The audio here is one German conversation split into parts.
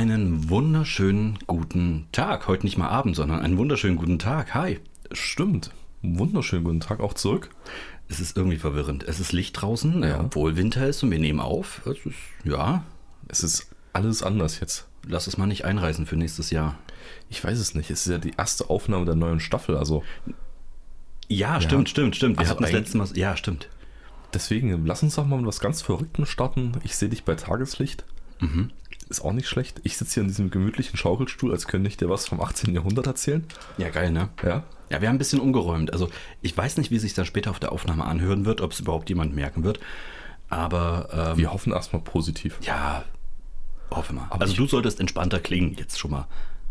Einen wunderschönen guten Tag. Heute nicht mal Abend, sondern einen wunderschönen guten Tag. Hi. Stimmt. Wunderschönen guten Tag auch zurück. Es ist irgendwie verwirrend. Es ist Licht draußen, Ja. obwohl Winter ist und wir nehmen auf. Es ist, ja, Es ist alles anders jetzt. lass es mal nicht einreißen für nächstes Jahr. Ich weiß es nicht. Es ist ja die erste Aufnahme der neuen Staffel. Also Ja, stimmt, stimmt, stimmt. Wir Also hatten das letzte Mal. Ja, stimmt. deswegen, lass uns doch mal mit was ganz Verrücktem starten. Ich sehe dich bei Tageslicht. Mhm. Ist auch nicht schlecht. Ich sitze hier in diesem gemütlichen Schaukelstuhl, als könnte ich dir was vom 18. Jahrhundert erzählen. Ja, geil, ne? Ja. Ja, wir haben ein bisschen umgeräumt. Also ich weiß nicht, wie sich das später auf der Aufnahme anhören wird, ob es überhaupt jemand merken wird. Aber ähm, Wir hoffen erstmal positiv. ja, hoffe mal. Aber also du solltest entspannter klingen jetzt schon mal,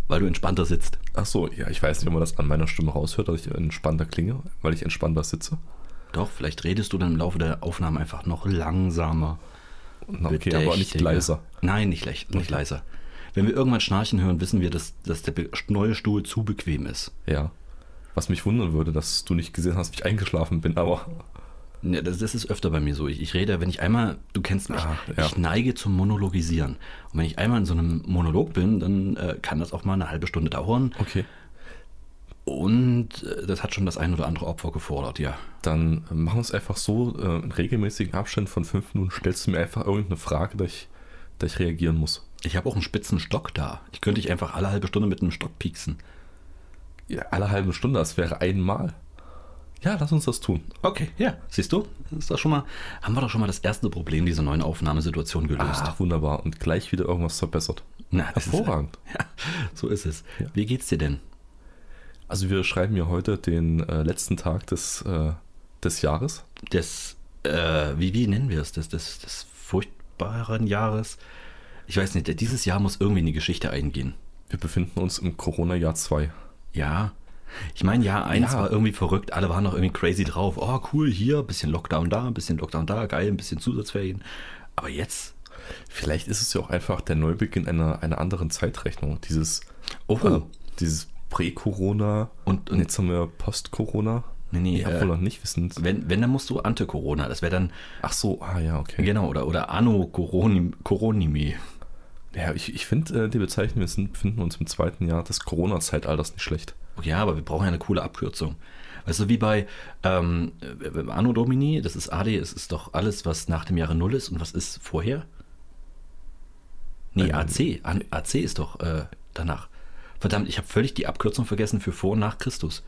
weil du entspannter sitzt. Ach so, ja, ich weiß nicht, ob man das an meiner Stimme raushört, dass ich entspannter klinge, weil ich entspannter sitze. Doch, vielleicht redest du dann im Laufe der Aufnahme einfach noch langsamer. Okay, aber nicht leiser. Nein, nicht, nicht leiser. Wenn wir irgendwann Schnarchen hören, wissen wir, dass, dass der neue Stuhl zu bequem ist. Ja. Was mich wundern würde, dass du nicht gesehen hast, wie ich eingeschlafen bin, aber Ja, das, das ist öfter bei mir so. Ich, ich rede, wenn ich einmal, du kennst mich, Ah, ja. ich neige zum Monologisieren. Und wenn ich einmal in so einem Monolog bin, dann äh, kann das auch mal eine halbe Stunde dauern. okay. Und äh, das hat schon das ein oder andere Opfer gefordert, ja. Dann äh, machen wir es einfach so, äh, in regelmäßigen Abständen von fünf Minuten stellst du mir einfach irgendeine Frage, dass ich, dass ich reagieren muss. Ich habe auch einen spitzen Stock da. Ich könnte dich einfach alle halbe Stunde mit einem Stock pieksen. Ja, alle halbe Stunde, das wäre einmal. Ja, lass uns das tun. Okay, ja. Siehst du? Ist das schon mal, haben wir doch schon mal das erste Problem dieser neuen Aufnahmesituation gelöst. Ah, wunderbar. Und gleich wieder irgendwas verbessert. Na, das ist- Hervorragend. Ja, so ist es. Ja. Wie geht's dir denn? Also wir schreiben ja heute den äh, letzten Tag des, äh, des Jahres. Des, äh, wie, wie nennen wir es? Des, des, des furchtbaren Jahres? Ich weiß nicht, dieses Jahr muss irgendwie in die Geschichte eingehen. Wir befinden uns im Corona-Jahr 2. Ja. Ich meine, Jahr 1 Ja. war irgendwie verrückt, alle waren noch irgendwie crazy drauf. Oh, cool, hier, bisschen Lockdown da, ein bisschen Lockdown da, geil, ein bisschen Zusatzferien. Aber jetzt, Vielleicht ist es ja auch einfach der Neubeginn einer, einer anderen Zeitrechnung. Dieses, oh, äh, dieses Prä-Corona Und- und, jetzt haben wir Post-Corona. nee, nee, Ja, äh, wohl noch nicht wissen. wenn, wenn, dann musst du Ante-Corona, das wäre dann, Ach so, ah ja, okay. genau, oder, oder Anno-Coronim- Coronimi. Ja, ich, ich finde äh, die Bezeichnung, wir sind, befinden uns im zweiten Jahr des Corona-Zeitalters nicht schlecht. Ja, aber wir brauchen ja eine coole Abkürzung. Weißt du, wie bei ähm, äh, Anno Domini, das ist AD, es ist doch alles, was nach dem Jahre Null ist und was ist vorher? Nee, Ähm, AC. AC ist doch äh, danach. Verdammt, ich habe völlig die Abkürzung vergessen für vor und nach Christus.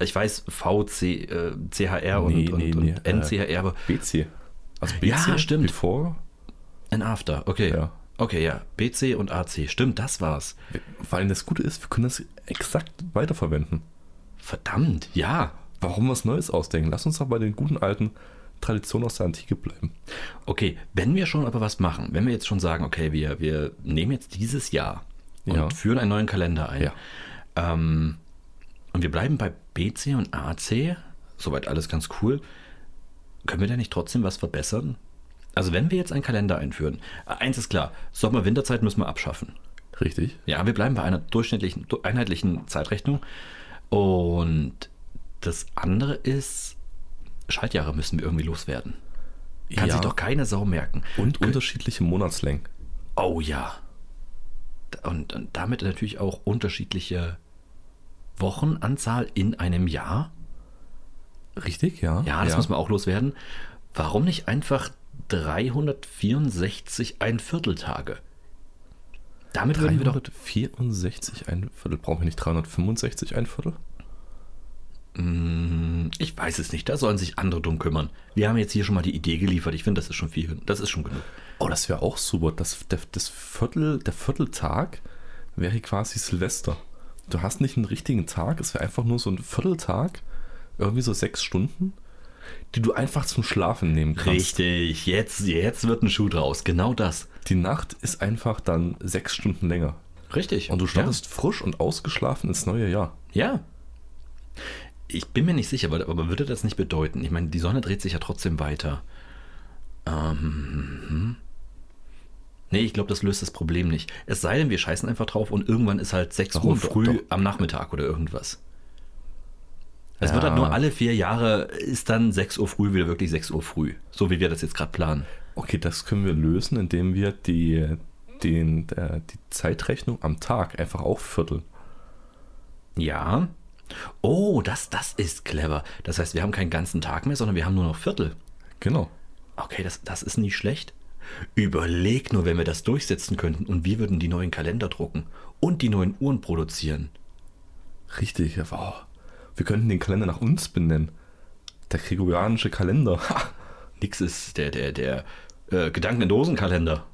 Ich weiß VC, äh, CHR und, Nee, und, nee, und nee, äh, NCHR, aber BC. Also BC Ja, stimmt. bevor. ein After, okay. Ja. Okay, ja. BC und AC, stimmt, das war's. Vor allem das Gute ist, wir können das exakt weiterverwenden. Verdammt, ja. Warum was Neues ausdenken? Lass uns doch bei den guten alten Traditionen aus der Antike bleiben. Okay, wenn wir schon aber was machen, wenn wir jetzt schon sagen, okay, wir, wir nehmen jetzt dieses Jahr und Ja. führen einen neuen Kalender ein. Ja. Ähm, und wir bleiben bei BC und AC, soweit alles ganz cool. Können wir da nicht trotzdem was verbessern? Also wenn wir jetzt einen Kalender einführen, äh, eins ist klar, Sommer-Winterzeit müssen wir abschaffen. Richtig? Ja, wir bleiben bei einer durchschnittlichen, du- einheitlichen Zeitrechnung. Und das andere ist, Schaltjahre müssen wir irgendwie loswerden. Kann Ja. sich doch keine Sau merken. Und unterschiedliche Monatslängen. Oh ja. Und, und damit natürlich auch unterschiedliche Wochenanzahl in einem Jahr. Richtig, ja. Ja, das muss man auch loswerden. Warum nicht einfach 364 ein Vierteltage? Damit würden wir doch 364 ein Viertel. Brauchen wir nicht 365 ein Viertel? Ich weiß es nicht, da sollen sich andere drum kümmern. Wir haben jetzt hier schon mal die Idee geliefert. Ich finde, das ist schon viel. Das ist schon genug. Oh, das wäre auch super. Das, der, das Viertel, der Vierteltag wäre quasi Silvester. Du hast nicht einen richtigen Tag, es wäre einfach nur so ein Vierteltag, irgendwie so sechs Stunden, die du einfach zum Schlafen nehmen kannst. Richtig, jetzt, jetzt wird ein Schuh draus. Genau das. Die Nacht ist einfach dann sechs Stunden länger. Richtig. Und du startest frisch und ausgeschlafen ins neue Jahr. Ja. Ich bin mir nicht sicher, aber, aber würde das nicht bedeuten? Ich meine, die Sonne dreht sich ja trotzdem weiter. Ähm, hm. Nee, ich glaube, das löst das Problem nicht. Es sei denn, wir scheißen einfach drauf und irgendwann ist halt 6 Warum? Uhr früh Doch, doch. am Nachmittag oder irgendwas. Es Ja. wird halt nur alle vier Jahre ist dann 6 Uhr früh wieder wirklich 6 Uhr früh. So wie wir das jetzt gerade planen. Okay, das können wir lösen, indem wir die den, der, die Zeitrechnung am Tag einfach auch vierteln. Ja. Oh, das, das ist clever. Das heißt, wir haben keinen ganzen Tag mehr, sondern wir haben nur noch Viertel. Genau. Okay, das, das ist nicht schlecht. Überleg nur, wenn wir das durchsetzen könnten und wir würden die neuen Kalender drucken und die neuen Uhren produzieren. Richtig, ja, wow. Wir könnten den Kalender nach uns benennen. Der gregorianische Kalender. Ha. Nix ist der, der, der äh, Gedanken in Dosenkalender.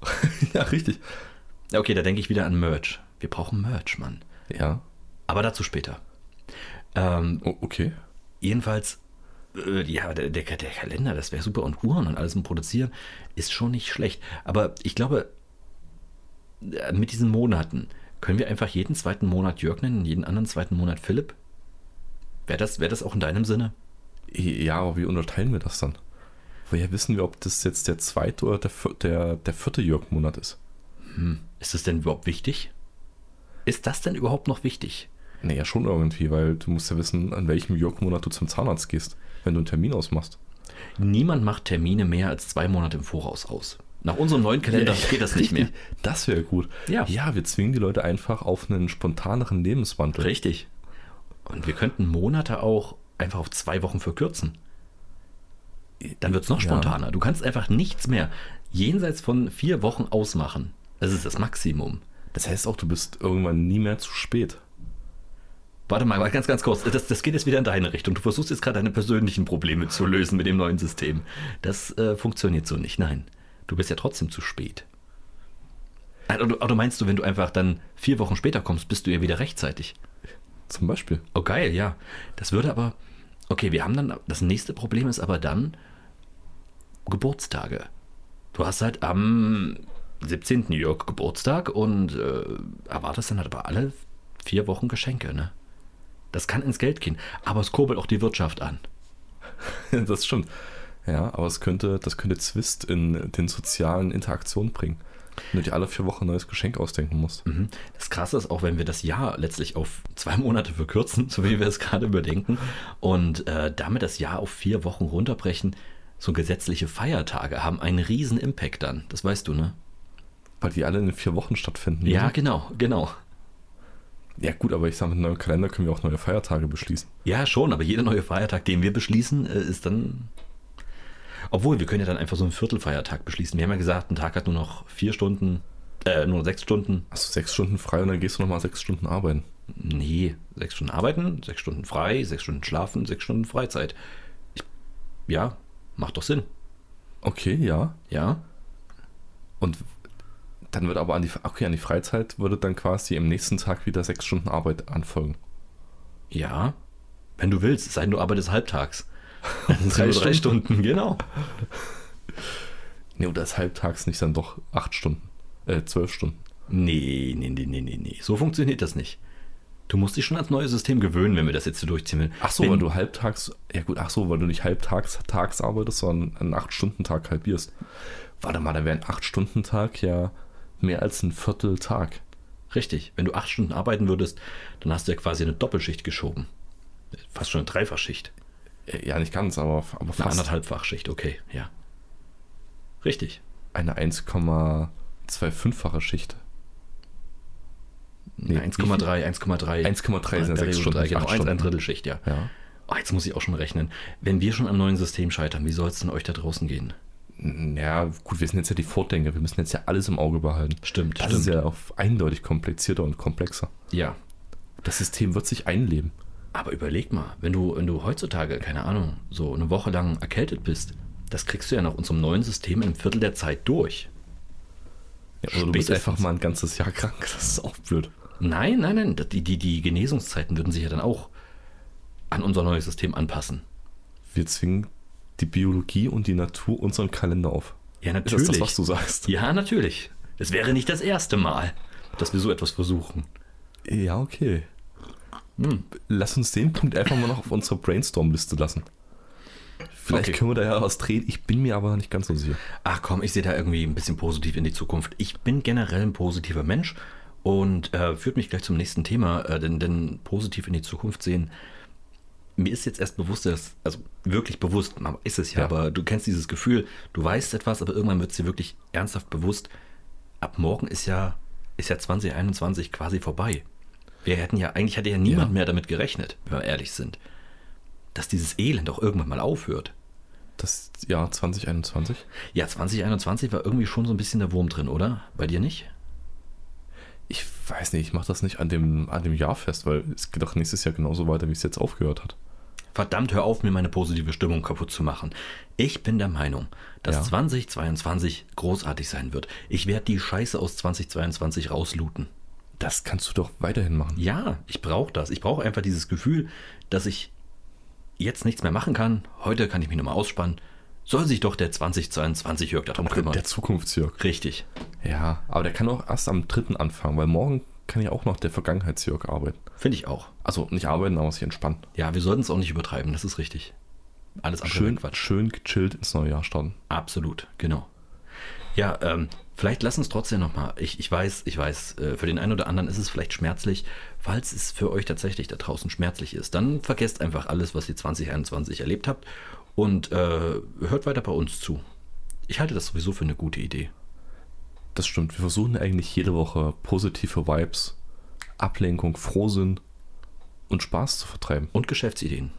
ja, richtig. Okay, da denke ich wieder an Merch. Wir brauchen Merch, Mann. Ja. Aber dazu später. Ähm, okay. jedenfalls, äh, ja, der, der, der Kalender, das wäre super. Und Uhren und alles im Produzieren ist schon nicht schlecht. Aber ich glaube, äh, mit diesen Monaten können wir einfach jeden zweiten Monat Jörg nennen, jeden anderen zweiten Monat Philipp. Wäre das, wär das auch in deinem Sinne? Ja, aber wie unterteilen wir das dann? Woher wissen wir, ob das jetzt der zweite oder der, der, der vierte Jörg-Monat ist? Ist das denn überhaupt wichtig? Ist das denn überhaupt noch wichtig? Naja, schon irgendwie, weil du musst ja wissen, an welchem Jörg-Monat du zum Zahnarzt gehst, wenn du einen Termin ausmachst. Niemand macht Termine mehr als zwei Monate im Voraus aus. Nach unserem neuen Kalender geht das nicht mehr. Das wäre gut. Ja. ja, wir zwingen die Leute einfach auf einen spontaneren Lebenswandel. Richtig. Und wir könnten Monate auch einfach auf zwei Wochen verkürzen. Dann wird es noch Ja. spontaner. Du kannst einfach nichts mehr jenseits von vier Wochen ausmachen. Das ist das Maximum. Das heißt auch, du bist irgendwann nie mehr zu spät. Warte mal, ganz, ganz kurz. Das, das geht jetzt wieder in deine Richtung. Du versuchst jetzt gerade deine persönlichen Probleme zu lösen mit dem neuen System. Das äh, funktioniert so nicht. Nein, du bist ja trotzdem zu spät. Also, Oder, oder meinst du, wenn du einfach dann vier Wochen später kommst, bist du ja wieder rechtzeitig? Zum Beispiel. Oh, geil, ja. Das würde aber. Okay, wir haben dann. Das nächste Problem ist aber dann Geburtstage. Du hast halt am 17. Jörg Geburtstag und äh, erwartest dann halt aber alle vier Wochen Geschenke, ne? Das kann ins Geld gehen, aber es kurbelt auch die Wirtschaft an. das stimmt. Ja, aber es könnte, das könnte Zwist in den sozialen Interaktionen bringen. Wenn du dir alle vier Wochen ein neues Geschenk ausdenken musst. Mhm. Das Krasse ist auch, wenn wir das Jahr letztlich auf zwei Monate verkürzen, so wie wir es gerade überdenken, und äh, damit das Jahr auf vier Wochen runterbrechen, so gesetzliche Feiertage haben einen riesen Impact dann. Das weißt du, ne? Weil die alle in vier Wochen stattfinden. Ja, oder? genau, genau. Ja, gut, aber ich sage, mit einem neuen Kalender können wir auch neue Feiertage beschließen. Ja, schon, aber jeder neue Feiertag, den wir beschließen, äh, ist dann. Obwohl, wir können ja dann einfach so einen Viertelfeiertag beschließen. Wir haben ja gesagt, ein Tag hat nur noch vier Stunden, äh, nur sechs Stunden. Hast du sechs Stunden frei und dann gehst du nochmal sechs Stunden arbeiten. Nee, sechs Stunden arbeiten, sechs Stunden frei, sechs Stunden schlafen, sechs Stunden Freizeit. Ich, ja, macht doch Sinn. Okay, ja. Ja, Und dann wird aber an die, okay, an die Freizeit würde dann quasi im nächsten Tag wieder sechs Stunden Arbeit anfolgen. ja. Wenn du willst, es sei denn, du arbeitest halbtags. Drei drei Stunden, genau. Nee, oder ist halbtags nicht dann doch acht Stunden? Äh, zwölf Stunden. Nee, nee, nee, nee, nee, nee. So funktioniert das nicht. Du musst dich schon ans neue System gewöhnen, wenn wir das jetzt so durchziehen will. Ach so, wenn, weil du halbtags, ja gut, ach so, weil du nicht halbtags tags arbeitest, sondern einen acht Stunden Tag halbierst. Warte mal, dann wäre ein acht Stunden Tag ja mehr als ein Viertel Tag. Richtig, wenn du acht Stunden arbeiten würdest, dann hast du ja quasi eine Doppelschicht geschoben. Fast schon eine Dreifachschicht. Äh, Ja, nicht ganz, aber, aber Eine fast anderthalbfachschicht, okay, ja. Richtig. eine 1,25-fache Schicht. Nee, 1,3, 1,3. 1,3 sind sechs Stunden, genau, acht 1, ein Stunden. Drittel Schicht, ja. Ja. Oh, jetzt muss ich auch schon rechnen. Wenn wir schon am neuen System scheitern, wie soll es denn euch da draußen gehen? Ja, gut, wir sind jetzt ja die Vordenker, wir müssen jetzt ja alles im Auge behalten. Stimmt, Das stimmt. ist ja auf eindeutig komplizierter und komplexer. ja. Das System wird sich einleben. Aber überleg mal, wenn du, wenn du heutzutage, keine Ahnung, so eine Woche lang erkältet bist, das kriegst du ja nach unserem neuen System in einem Viertel der Zeit durch. Ja, oder du bist einfach mal ein ganzes Jahr krank. Das ist auch blöd. Nein, nein, nein, die, die, die Genesungszeiten würden sich ja dann auch an unser neues System anpassen. Wir zwingen die Biologie und die Natur unseren Kalender auf. Ja, Ist natürlich. das das, was du sagst? Ja, natürlich. Es wäre nicht das erste Mal, dass wir so etwas versuchen. Ja, okay. Hm. Lass uns den Punkt einfach mal noch auf unsere Brainstorm-Liste lassen. Vielleicht Okay. können wir da ja was drehen. Ich bin mir aber nicht ganz so sicher. Ach komm, ich sehe da irgendwie ein bisschen positiv in die Zukunft. Ich bin generell ein positiver Mensch und äh, führt mich gleich zum nächsten Thema, äh, denn, denn positiv in die Zukunft sehen. Mir ist jetzt erst bewusst, dass, also wirklich bewusst, man ist es ja, Ja. aber du kennst dieses Gefühl, du weißt etwas, aber irgendwann wird es dir wirklich ernsthaft bewusst, ab morgen ist ja, ist ja 2021 quasi vorbei. Wir hätten ja, eigentlich hätte ja niemand Ja. mehr damit gerechnet, wenn wir ehrlich sind, dass dieses Elend auch irgendwann mal aufhört. Das Jahr 2021. Ja, 2021 war irgendwie schon so ein bisschen der Wurm drin, oder? Bei dir nicht? Ich weiß nicht, ich mache das nicht an dem, an dem Jahr fest, weil es geht doch nächstes Jahr genauso weiter, wie es jetzt aufgehört hat. Verdammt, hör auf, mir meine positive Stimmung kaputt zu machen. Ich bin der Meinung, dass Ja. 2022 großartig sein wird. Ich werde die Scheiße aus 2022 rauslooten. Das kannst du doch weiterhin machen. Ja, ich brauche das. Ich brauche einfach dieses Gefühl, dass ich jetzt nichts mehr machen kann. Heute kann ich mich nochmal ausspannen. Soll sich doch der 2022 Jörg darum kümmern. Der Zukunftsjörg. Richtig. Ja, aber der kann auch erst am 3. anfangen, weil morgen kann ja auch noch der Vergangenheitsjörg arbeiten. Finde ich auch. Also nicht arbeiten, aber sich entspannen. Ja, wir sollten es auch nicht übertreiben. Das ist richtig. Alles andere Schön, Quatsch. schön gechillt ins neue Jahr starten. Absolut, genau. Ja, ähm, vielleicht lass uns trotzdem nochmal, ich, ich weiß, ich weiß, äh, für den einen oder anderen ist es vielleicht schmerzlich. Falls es für euch tatsächlich da draußen schmerzlich ist, dann vergesst einfach alles, was ihr 2021 erlebt habt und äh, hört weiter bei uns zu. Ich halte das sowieso für eine gute Idee. Das stimmt. Wir versuchen eigentlich jede Woche positive Vibes, Ablenkung, Frohsinn und Spaß zu vertreiben. Und Geschäftsideen.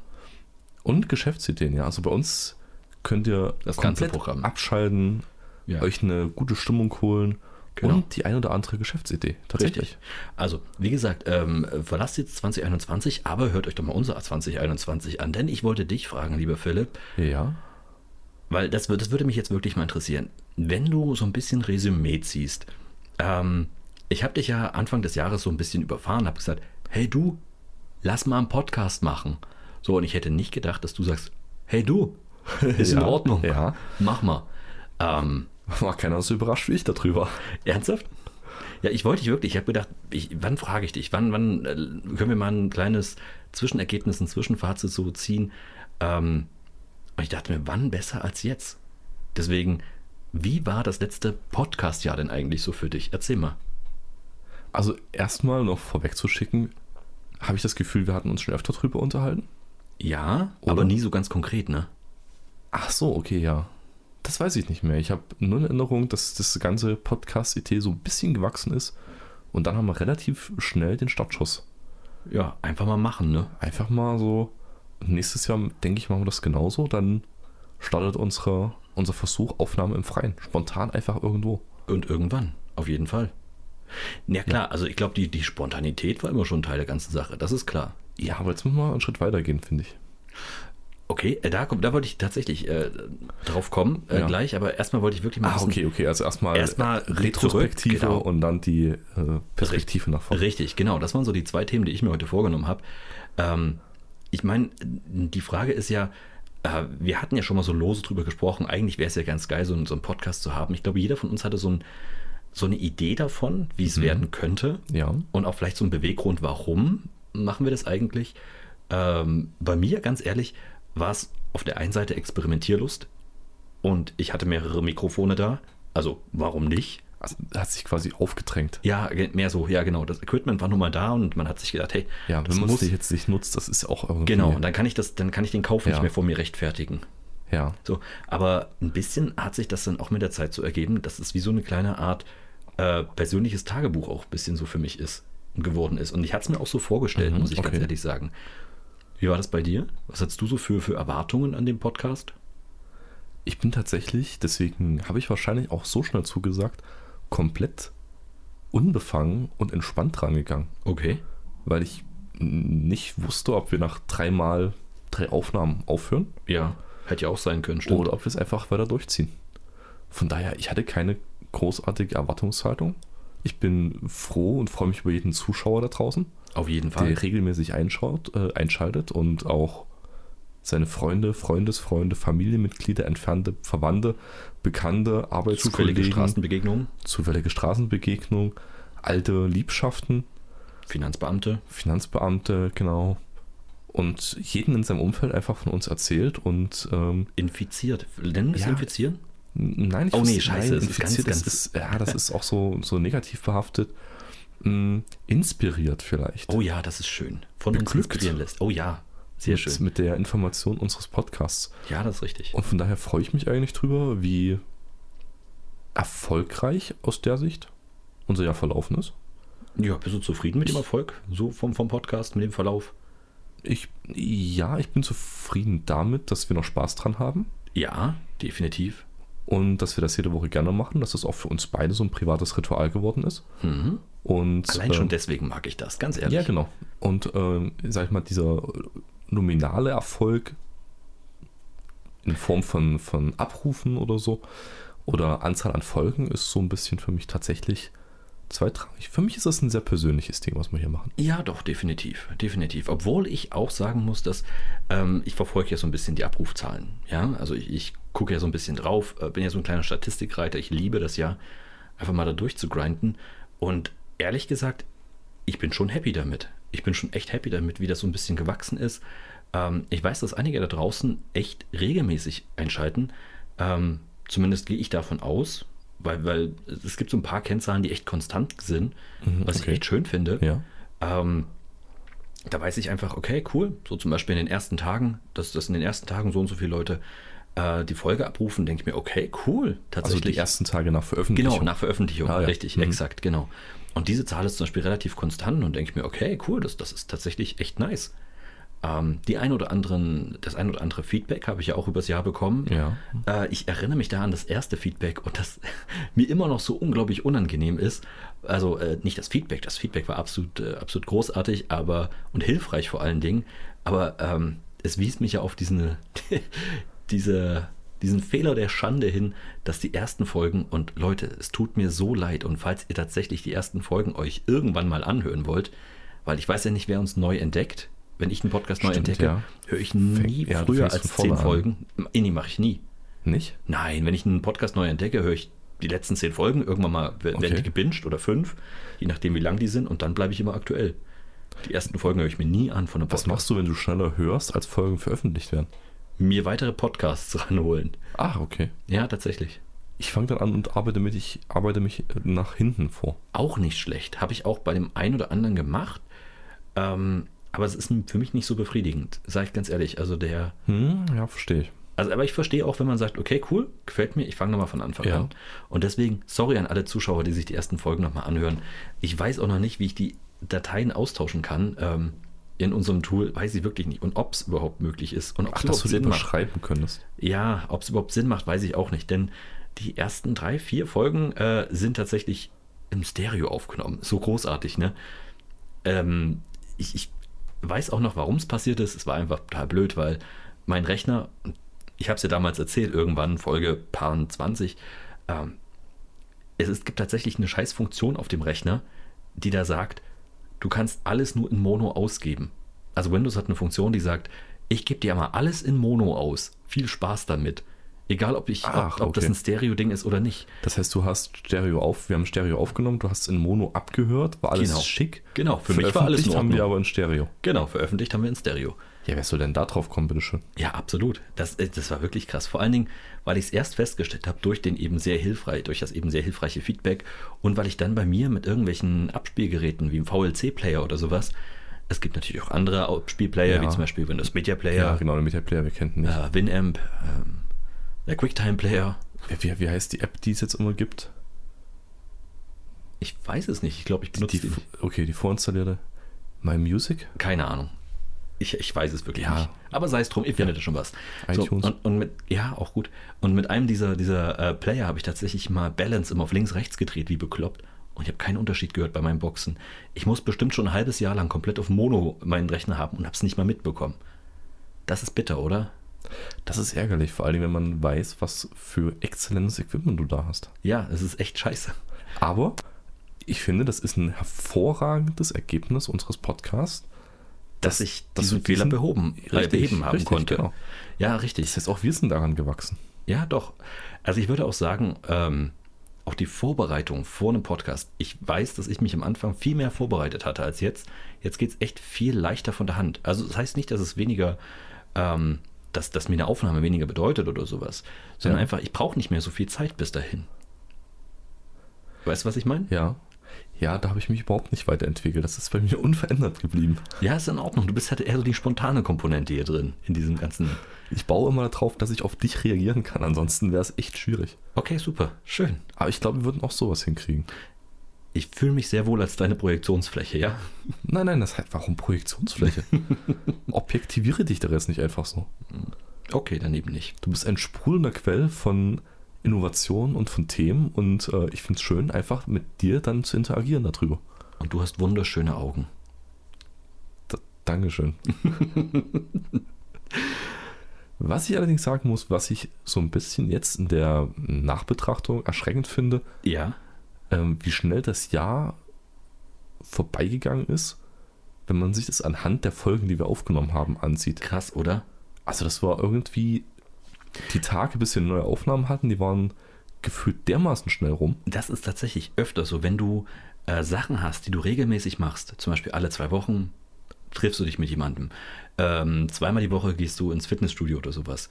Und Geschäftsideen, ja. Also bei uns könnt ihr Das ganze Programm. abschalten, Ja. euch eine gute Stimmung holen Genau. und die ein oder andere Geschäftsidee. Tatsächlich. Richtig. Also, wie gesagt, ähm, verlasst jetzt 2021, aber hört euch doch mal unser 2021 an, denn ich wollte dich fragen, lieber Philipp, Ja. Weil das, das würde mich jetzt wirklich mal interessieren. Wenn du so ein bisschen Resümee ziehst, ähm, ich habe dich ja Anfang des Jahres so ein bisschen überfahren, habe gesagt, hey du, lass mal einen Podcast machen. So, und ich hätte nicht gedacht, dass du sagst, hey du, ist in Ja, Ordnung, ja. mach mal. Ähm, War keiner so überrascht wie ich darüber. ernsthaft? Ja, ich wollte dich wirklich, ich habe gedacht, ich, wann frage ich dich, wann, wann äh, können wir mal ein kleines Zwischenergebnis, ein Zwischenfazit so ziehen? Ähm, und ich dachte mir, wann besser als jetzt? Deswegen, wie war das letzte Podcast-Jahr denn eigentlich so für dich? Erzähl mal. Also erstmal noch vorwegzuschicken, habe ich das Gefühl, wir hatten uns schon öfter drüber unterhalten. Ja, Oder? aber nie so ganz konkret, ne? Ach so, okay, ja. Das weiß ich nicht mehr. Ich habe nur in Erinnerung, dass das ganze Podcast-Idee so ein bisschen gewachsen ist. Und dann haben wir relativ schnell den Startschuss. Ja, einfach mal machen, ne? Einfach mal so, nächstes Jahr, denke ich, machen wir das genauso. Dann startet unsere, unser Versuch Aufnahme im Freien. Spontan einfach irgendwo. Und irgendwann, auf jeden Fall. Ja klar, also ich glaube, die, die Spontanität war immer schon Teil der ganzen Sache, das ist klar. Ja, aber jetzt müssen wir einen Schritt weiter gehen, finde ich. Okay, äh, da, da wollte ich tatsächlich äh, drauf kommen, äh, Ja. gleich, aber erstmal wollte ich wirklich mal Ah, okay, okay. Also erstmal, Erstmal Retrospektive zurück, genau. und dann die äh, Perspektive nach vorne. Richtig, genau. Das waren so die zwei Themen, die ich mir heute vorgenommen habe. Ähm, ich meine, die Frage ist ja, äh, wir hatten ja schon mal so lose drüber gesprochen. Eigentlich wäre es ja ganz geil, so, einen- so einen Podcast zu haben. Ich glaube, jeder von uns hatte so, ein, so eine Idee davon, wie es werden könnte. Ja. Und auch vielleicht so ein Beweggrund, warum machen wir das eigentlich. Ähm, bei mir, ganz ehrlich, war es auf der einen Seite Experimentierlust. Und ich hatte mehrere Mikrofone da. Also, warum nicht? Also hat sich quasi aufgedrängt. Ja, mehr so, ja genau. Das Equipment war nun mal da und man hat sich gedacht, hey, Ja, das muss es jetzt nicht nutzt, das ist auch irgendwie. genau, und dann kann ich das, dann kann ich den Kauf nicht Ja. mehr vor mir rechtfertigen. Ja. So, aber ein bisschen hat sich das dann auch mit der Zeit so ergeben, dass es wie so eine kleine Art äh, persönliches Tagebuch auch ein bisschen so für mich ist und geworden ist. Und ich hatte es mir auch so vorgestellt, Mhm, muss ich ganz okay. ehrlich sagen. Wie war das bei dir? Was hast du so für, für Erwartungen an dem Podcast? Ich bin tatsächlich, deswegen habe ich wahrscheinlich auch so schnell zugesagt, komplett unbefangen und entspannt rangegangen. Okay. Weil ich nicht wusste, ob wir nach dreimal drei Aufnahmen aufhören Ja, hätte ja auch sein können, stimmt. oder ob wir es einfach weiter durchziehen. Von daher, ich hatte keine großartige Erwartungshaltung. Ich bin froh und freue mich über jeden Zuschauer da draußen, Auf jeden Fall. der regelmäßig einschaut, äh, einschaltet und auch seine Freunde, Freundesfreunde, Familienmitglieder, entfernte Verwandte, Bekannte, Zufällige Arbeitskollegen, Straßenbegegnungen, zufällige Straßenbegegnung, alte Liebschaften, Finanzbeamte. Finanzbeamte, genau. Und jeden in seinem Umfeld einfach von uns erzählt und ähm, Infiziert. Nennen wir es Ja. infizieren? nein, ich Oh, nee, scheiße, ist infiziert, ganz, das ist, ja, das ist auch so, so negativ behaftet. Inspiriert vielleicht. Oh ja, das ist schön. Von uns Beglückt. inspirieren lässt. Oh ja, sehr mit, schön. mit der Information unseres Podcasts. Ja, das ist richtig. Und von daher freue ich mich eigentlich drüber, wie erfolgreich aus der Sicht unser Jahr verlaufen ist. Ja, bist du zufrieden mit dem Erfolg? So vom, vom Podcast, mit dem Verlauf? Ich, ja, ich bin zufrieden damit, dass wir noch Spaß dran haben Ja, definitiv. Und dass wir das jede Woche gerne machen, dass das auch für uns beide so ein privates Ritual geworden ist. Mhm. Und Allein schon ähm, deswegen mag ich das, ganz ehrlich. Ja, genau. Und ähm, sag ich mal, dieser nominale Erfolg in Form von, von Abrufen oder so oder Anzahl an Folgen ist so ein bisschen für mich tatsächlich zweitrangig. Für mich ist das ein sehr persönliches Ding, was wir hier machen. Ja, doch, definitiv, definitiv. Obwohl ich auch sagen muss, dass ähm, ich verfolge ja so ein bisschen die Abrufzahlen. Ja, also ich, ich gucke ja so ein bisschen drauf, äh, bin ja so ein kleiner Statistikreiter. Ich liebe das ja, einfach mal da durchzugrinden. Und ehrlich gesagt, ich bin schon happy damit. Ich bin schon echt happy damit, wie das so ein bisschen gewachsen ist. Ähm, ich weiß, dass einige da draußen echt regelmäßig einschalten. Ähm, zumindest gehe ich davon aus, weil, weil es gibt so ein paar Kennzahlen, die echt konstant sind, Mhm, was okay. ich echt schön finde. Ja. Ähm, da weiß ich einfach, okay, cool. So zum Beispiel in den ersten Tagen, dass, dass in den ersten Tagen so und so viele Leute äh, die Folge abrufen, denke ich mir, okay, cool. Also Tatsächlich. die ersten Tage nach Veröffentlichung. genau, nach Veröffentlichung. Ah, ja. Richtig, Mhm. exakt, genau. Und diese Zahl ist zum Beispiel relativ konstant und denke ich mir, okay, cool, das, das ist tatsächlich echt nice. Ähm, die ein oder anderen, das ein oder andere Feedback habe ich ja auch übers Jahr bekommen. Ja. Äh, ich erinnere mich da an das erste Feedback und das mir immer noch so unglaublich unangenehm ist. Also äh, nicht das Feedback, das Feedback war absolut, äh, absolut großartig, aber und hilfreich vor allen Dingen. Aber ähm, es wies mich ja auf diesen, diese, diesen Fehler der Schande hin, dass die ersten Folgen und Leute, es tut mir so leid und falls ihr tatsächlich die ersten Folgen euch irgendwann mal anhören wollt, weil ich weiß ja nicht, wer uns neu entdeckt. Wenn ich einen Podcast neu Stimmt, entdecke, ja. höre ich nie ja, du früher fängst als zehn. Folgen. Nee, mache ich nie. Nicht? Nein, wenn ich einen Podcast neu entdecke, höre ich die letzten zehn Folgen. Irgendwann mal werden Okay. die gebinged oder fünf, je nachdem, wie lang die sind. Und dann bleibe ich immer aktuell. Die ersten Folgen höre ich mir nie an von einem Was Podcast. machst du, wenn du schneller hörst, als Folgen veröffentlicht werden? Mir weitere Podcasts ranholen. Ah, okay. Ja, tatsächlich. Ich fange dann an und arbeite, mit, ich arbeite mich äh, nach hinten vor. Auch nicht schlecht. Habe ich auch bei dem einen oder anderen gemacht. Ähm, aber es ist für mich nicht so befriedigend, sage ich ganz ehrlich. Also der, Hm, ja, verstehe ich. Also, aber ich verstehe auch, wenn man sagt, okay, cool, gefällt mir, ich fange nochmal von Anfang Ja. an. Und deswegen, sorry an alle Zuschauer, die sich die ersten Folgen nochmal anhören. Ich weiß auch noch nicht, wie ich die Dateien austauschen kann. Ähm, in unserem Tool weiß ich wirklich nicht. Und ob es überhaupt möglich ist. Und ob Ach, dass du Sinn macht. überschreiben könntest. Ja, ob es überhaupt Sinn macht, weiß ich auch nicht. Denn die ersten drei, vier Folgen äh, sind tatsächlich im Stereo aufgenommen. So großartig, ne? Ähm, ich, ich weiß auch noch, warum es passiert ist. Es war einfach total blöd, weil mein Rechner, ich habe es ja damals erzählt, irgendwann Folge Paar 20, ähm, es, es gibt tatsächlich eine Scheißfunktion auf dem Rechner, die da sagt, du kannst alles nur in Mono ausgeben. Also Windows hat eine Funktion, die sagt, ich gebe dir mal alles in Mono aus. Viel Spaß damit. Egal, ob, ich, Ach, ob, ob das okay. ein Stereo-Ding ist oder nicht. Das heißt, du hast Stereo auf, wir haben Stereo aufgenommen, du hast es in Mono abgehört, war alles Genau. schick. Genau, für mich war alles in Veröffentlicht haben wir Ordnung. aber in Stereo. Genau, veröffentlicht haben wir in Stereo. Ja, wer soll denn da drauf kommen, bitteschön? Ja, absolut. Das, äh, das war wirklich krass. Vor allen Dingen, weil ich es erst festgestellt habe durch den eben sehr hilfreich, durch das eben sehr hilfreiche Feedback und weil ich dann bei mir mit irgendwelchen Abspielgeräten wie im VLC-Player oder sowas, es gibt natürlich auch andere Abspielplayer, Ja. wie zum Beispiel Windows Media Ja, Player, genau, der Media Player, wir kennen ihn nicht. äh, Winamp, ähm, der QuickTime Player. Wie, wie, heißt die App, die es jetzt immer gibt? Ich weiß es nicht. Ich glaube, ich benutze die, die. okay, die vorinstallierte My Music? Keine Ahnung. Ich, ich weiß es wirklich Ja. nicht. Aber sei es drum, ihr findet schon was. So, und, und mit, ja, auch gut. Und mit einem dieser, dieser äh, Player habe ich tatsächlich mal Balance immer auf links, rechts gedreht, wie bekloppt. Und ich habe keinen Unterschied gehört bei meinen Boxen. Ich muss bestimmt schon ein halbes Jahr lang komplett auf Mono meinen Rechner haben und habe es nicht mal mitbekommen. Das ist bitter, oder? Das ist ärgerlich, vor allem wenn man weiß, was für exzellentes Equipment du da hast. Ja, es ist echt scheiße. Aber ich finde, das ist ein hervorragendes Ergebnis unseres Podcasts. Dass ich dass diesen wir Fehler diesen- behoben, äh, Richtig, beheben haben richtig, konnte. genau. Ja, richtig. Das heißt, auch wir sind daran gewachsen. Ja, doch. Also ich würde auch sagen, ähm, auch die Vorbereitung vor einem Podcast. Ich weiß, dass ich mich am Anfang viel mehr vorbereitet hatte als jetzt. Jetzt geht es echt viel leichter von der Hand. Also das heißt nicht, dass es weniger, ähm, dass, dass mir eine Aufnahme weniger bedeutet oder sowas, sondern Ja. einfach, ich brauche nicht mehr so viel Zeit bis dahin. Weißt du, was ich meine? Ja. Ja, da habe ich mich überhaupt nicht weiterentwickelt. Das ist bei mir unverändert geblieben. Ja, ist in Ordnung. Du bist halt eher so die spontane Komponente hier drin, in diesem ganzen. Ich baue immer darauf, dass ich auf dich reagieren kann. Ansonsten wäre es echt schwierig. Okay, super. Schön. Aber ich glaube, wir würden auch sowas hinkriegen. Ich fühle mich sehr wohl als deine Projektionsfläche, ja? Nein, nein, das heißt, warum Projektionsfläche? Objektiviere dich der Rest nicht einfach so. Okay, daneben nicht. Du bist ein sprudelnder Quell von Innovation und von Themen und äh, ich finde es schön, einfach mit dir dann zu interagieren darüber. Und du hast wunderschöne Augen. D Dankeschön. was ich allerdings sagen muss, was ich so ein bisschen jetzt in der Nachbetrachtung erschreckend finde, Ja. Ähm, wie schnell das Jahr vorbeigegangen ist, wenn man sich das anhand der Folgen, die wir aufgenommen haben, ansieht. Krass, oder? Also das war irgendwie die Tage, bis wir neue Aufnahmen hatten, die waren gefühlt dermaßen schnell rum. Das ist tatsächlich öfter so, wenn du äh, Sachen hast, die du regelmäßig machst, zum Beispiel alle zwei Wochen triffst du dich mit jemandem, ähm, zweimal die Woche gehst du ins Fitnessstudio oder sowas.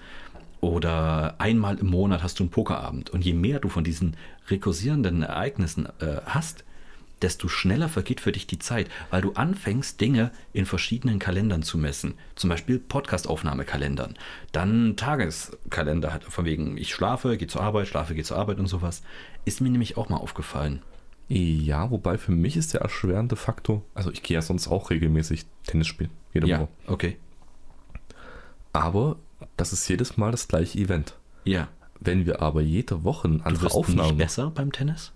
Oder einmal im Monat hast du einen Pokerabend. Und je mehr du von diesen rekursierenden Ereignissen äh, hast, desto schneller vergeht für dich die Zeit, weil du anfängst, Dinge in verschiedenen Kalendern zu messen. Zum Beispiel Podcast-Aufnahmekalendern. Dann Tageskalender, hat von wegen, ich schlafe, gehe zur Arbeit, schlafe, gehe zur Arbeit und sowas. Ist mir nämlich auch mal aufgefallen. Ja, wobei für mich ist der erschwerende Faktor, also ich gehe ja sonst auch regelmäßig Tennis spielen, jede Ja, Woche. okay. Aber das ist jedes Mal das gleiche Event. Ja. Wenn wir aber jede Woche eine Du andere wirst Aufnahme nicht besser beim Tennis?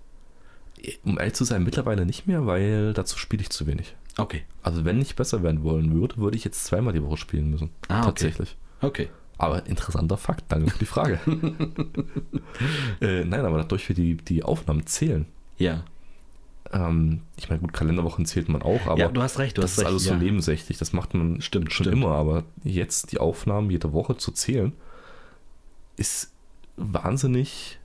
Um ehrlich zu sein, mittlerweile nicht mehr, weil dazu spiele ich zu wenig. Okay. Also wenn ich besser werden wollen würde, würde ich jetzt zweimal die Woche spielen müssen. Ah, okay. Tatsächlich. Okay. Aber interessanter Fakt, danke für die Frage. äh, nein, aber dadurch wir die, die Aufnahmen zählen. Ja. Ähm, ich meine, gut, Kalenderwochen zählt man auch, aber ja, du hast recht, du das hast ist recht. alles ja. so nebensächlich. Das macht man Stimmt, schon stimmt. immer, aber jetzt die Aufnahmen jede Woche zu zählen, ist wahnsinnig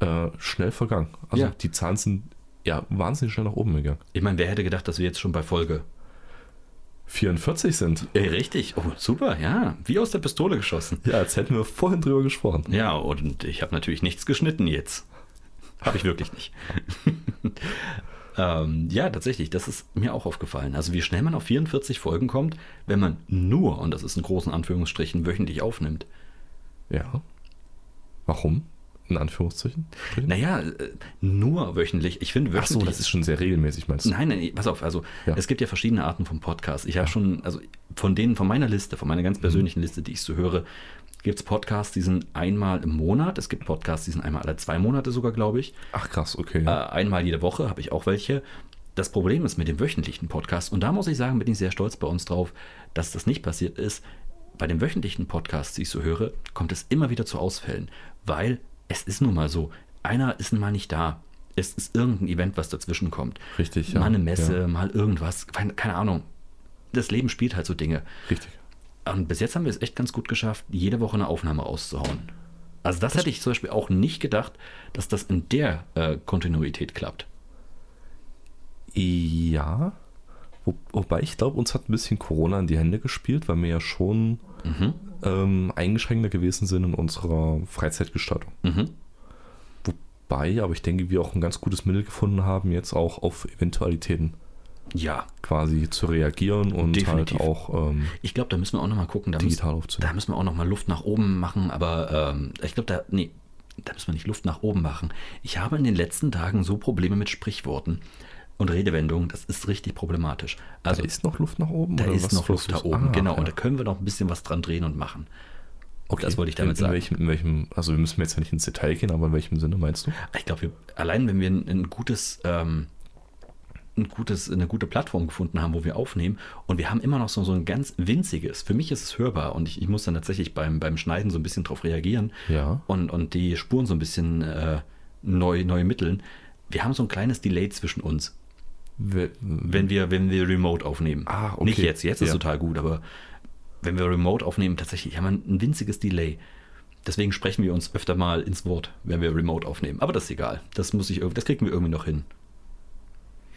äh, schnell vergangen. Also Ja. die Zahlen sind ja wahnsinnig schnell nach oben gegangen. Ich meine, wer hätte gedacht, dass wir jetzt schon bei Folge 44 sind. Äh, richtig. Oh, super, ja. Wie aus der Pistole geschossen. Ja, als hätten wir vorhin drüber gesprochen. Ja, und ich habe natürlich nichts geschnitten jetzt. Habe ich wirklich nicht. ähm, ja, tatsächlich, das ist mir auch aufgefallen. Also wie schnell man auf 44 Folgen kommt, wenn man nur, und das ist in großen Anführungsstrichen, wöchentlich aufnimmt. Ja. Warum? In Anführungszeichen? Naja, äh, nur wöchentlich. Ich finde Ach wöchentlich... so, das ist schon sehr regelmäßig, meinst du? Nein, nein, pass auf, also Ja. es gibt ja verschiedene Arten von Podcasts. Ich habe schon, also von denen, von meiner Liste, von meiner Mhm. ganz persönlichen Liste, die ich so höre, gibt es Podcasts, die sind einmal im Monat. Es gibt Podcasts, die sind einmal alle zwei Monate sogar, glaube ich. Ach krass, okay. Äh, einmal jede Woche habe ich auch welche. Das Problem ist mit dem wöchentlichen Podcast, und da muss ich sagen, bin ich sehr stolz bei uns drauf, dass das nicht passiert ist. Bei den wöchentlichen Podcasts, die ich so höre, kommt es immer wieder zu Ausfällen, weil es ist nun mal so, einer ist mal nicht da. Es ist irgendein Event, was dazwischen kommt. Richtig, ja. Mal eine Messe, Ja. mal irgendwas, keine, keine Ahnung. Das Leben spielt halt so Dinge. Richtig. Und bis jetzt haben wir es echt ganz gut geschafft, jede Woche eine Aufnahme rauszuhauen. Also das hätte ich zum Beispiel auch nicht gedacht, dass das in der äh, Kontinuität klappt. Ja. Wo, wobei ich glaube, uns hat ein bisschen Corona in die Hände gespielt, weil wir ja schon Mhm. ähm, eingeschränkter gewesen sind in unserer Freizeitgestaltung. Mhm. Wobei, aber ich denke, wir auch ein ganz gutes Mittel gefunden haben, jetzt auch auf Eventualitäten Ja, quasi zu reagieren und Definitiv. halt auch ähm, ich glaube, da müssen wir auch nochmal gucken. Da, müssen, digital da aufzunehmen. müssen wir auch nochmal Luft nach oben machen, aber ähm, ich glaube, da, nee, da müssen wir nicht Luft nach oben machen. Ich habe in den letzten Tagen so Probleme mit Sprichworten und Redewendungen, das ist richtig problematisch. Also da ist noch Luft nach oben? da oder ist was noch Luft da ist? oben, Ah, genau. ja. Und da können wir noch ein bisschen was dran drehen und machen. Okay. das wollte ich damit in, in sagen. Welchem, in welchem, also wir müssen jetzt ja nicht ins Detail gehen, aber in welchem Sinne meinst du? Ich glaube, wir- allein wenn wir ein, ein gutes, ähm, ein gutes, eine gute Plattform gefunden haben, wo wir aufnehmen und wir haben immer noch so, so ein ganz winziges, für mich ist es hörbar und ich, ich muss dann tatsächlich beim, beim Schneiden so ein bisschen drauf reagieren Ja. und, und die Spuren so ein bisschen äh, neu, neu mitteln. Wir haben so ein kleines Delay zwischen uns, We- wenn wir, wenn wir remote aufnehmen. Ah, okay. Nicht jetzt, jetzt ist Ja. total gut, aber wenn wir remote aufnehmen, tatsächlich haben wir ein winziges Delay. Deswegen sprechen wir uns öfter mal ins Wort, wenn wir remote aufnehmen. Aber das ist egal. Das muss ich, das kriegen wir irgendwie noch hin.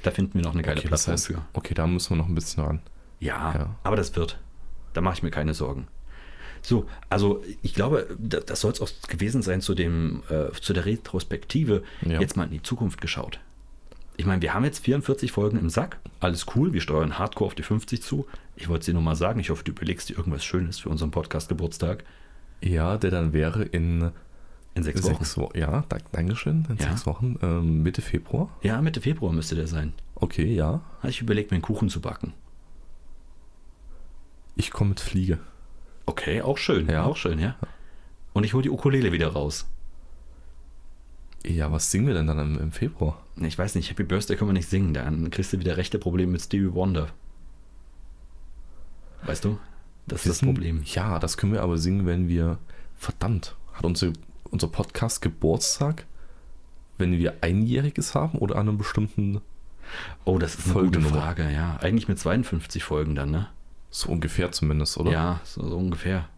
Da finden wir noch eine geile okay, das Plattform heißt, für. okay, da müssen wir noch ein bisschen ran. Ja, Ja. aber das wird. Da mache ich mir keine Sorgen. So, also ich glaube, da- das soll es auch gewesen sein zu dem, äh, zu der Retrospektive. Ja. Jetzt mal in die Zukunft geschaut. Ich meine, wir haben jetzt 44 Folgen im Sack. Alles cool, wir steuern hardcore auf die 50 zu. Ich wollte es dir nur mal sagen. Ich hoffe, du überlegst dir irgendwas Schönes für unseren Podcast Geburtstag. Ja, der dann wäre in In sechs Wochen. Sechs Wo ja, da, Dankeschön. In Ja. sechs Wochen. Ähm, Mitte Februar. Ja, Mitte Februar müsste der sein. Okay, ja. Habe ich überlegt, mir einen Kuchen zu backen. Ich komme mit Fliege. Okay, auch schön. Ja. Auch schön, ja. Und ich hole die Ukulele wieder raus. Ja, was singen wir denn dann im, im Februar? Ich weiß nicht, Happy Birthday können wir nicht singen. Dann kriegst du wieder rechte Probleme mit Stevie Wonder. Weißt du? Das ist das Wissen- Problem. Ja, das können wir aber singen, wenn wir. Verdammt, hat unser, unser Podcast Geburtstag, wenn wir Einjähriges haben oder an einem bestimmten. Oh, das ist eine gute. Frage, ja. Eigentlich mit 52 Folgen dann, ne? So ungefähr zumindest, oder? Ja, so, so ungefähr.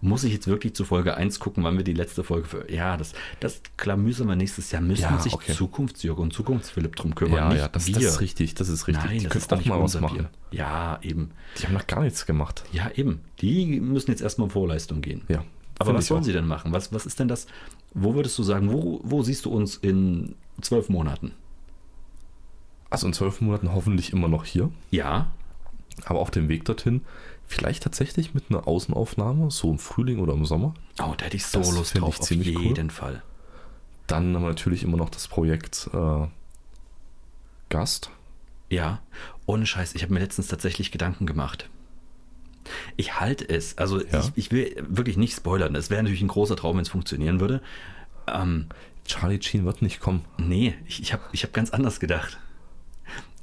Muss ich jetzt wirklich zu Folge 1 gucken, wann wir die letzte Folge für. Ja, das, das klamüsern wir nächstes Jahr. Müssen Ja, sich okay. Zukunftsjörg und Zukunftsphilipp drum kümmern. ja, ja das, das ist richtig, das ist richtig. Nein, die das können ist doch mal was machen. Bier. Ja, eben. Die haben noch gar nichts gemacht. Ja, eben. Die müssen jetzt erstmal in Vorleistung gehen. Ja. Aber was sollen auch. sie denn machen? Was, was ist denn das? Wo würdest du sagen, wo, wo siehst du uns in zwölf Monaten? Also in zwölf Monaten hoffentlich immer noch hier. Ja, Aber auf dem Weg dorthin, vielleicht tatsächlich mit einer Außenaufnahme, so im Frühling oder im Sommer. oh, da hätte ich so Das Lust drauf, ich auf ziemlich cool. jeden Fall. Dann haben wir natürlich immer noch das Projekt äh, Gast. Ja, ohne Scheiß, ich habe mir letztens tatsächlich Gedanken gemacht. Ich halte es, also Ja. ich, ich will wirklich nicht spoilern. Es wäre natürlich ein großer Traum, wenn es funktionieren würde. Ähm, Charlie Sheen wird nicht kommen. nee, ich, ich habe ich hab ganz anders gedacht.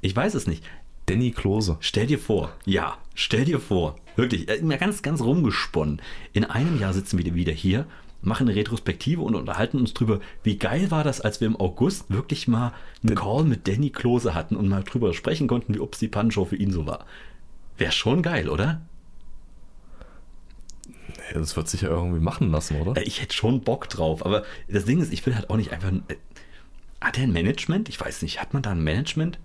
Ich weiß es nicht. Danny Klose. Stell dir vor, ja, stell dir vor, wirklich, äh, mal ganz, ganz rumgesponnen. In einem Jahr sitzen wir wieder hier, machen eine Retrospektive und unterhalten uns drüber, wie geil war das, als wir im August wirklich mal einen Call mit Danny Klose hatten und mal drüber sprechen konnten, wie Ups die Pannenshow für ihn so war. Wäre schon geil, oder? Das wird sich ja irgendwie machen lassen, oder? Äh, Ich hätte schon Bock drauf, aber das Ding ist, ich will halt auch nicht einfach. äh, Hat er ein Management? Ich weiß nicht. Hat man da ein Management?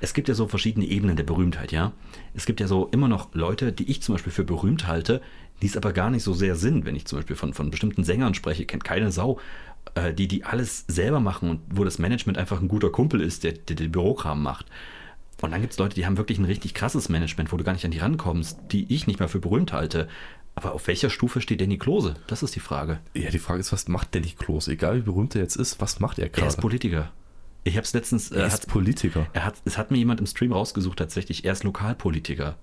Es gibt ja so verschiedene Ebenen der Berühmtheit, ja. Es gibt ja so immer noch Leute, die ich zum Beispiel für berühmt halte, die es aber gar nicht so sehr sind. Wenn ich zum Beispiel von, von bestimmten Sängern spreche, kennt keine Sau, äh, die die alles selber machen und wo das Management einfach ein guter Kumpel ist, der den Bürokram macht. Und dann gibt es Leute, die haben wirklich ein richtig krasses Management, wo du gar nicht an die rankommst, die ich nicht mehr für berühmt halte. Aber auf welcher Stufe steht Danny Klose? Das ist die Frage. Ja, die Frage ist, was macht Danny Klose? Egal wie berühmt er jetzt ist, was macht er Er ist gerade? Politiker. Ich habe es letztens. Er Äh, ist hat, Politiker. er hat, es hat mir jemand im Stream rausgesucht, tatsächlich. Er ist Lokalpolitiker.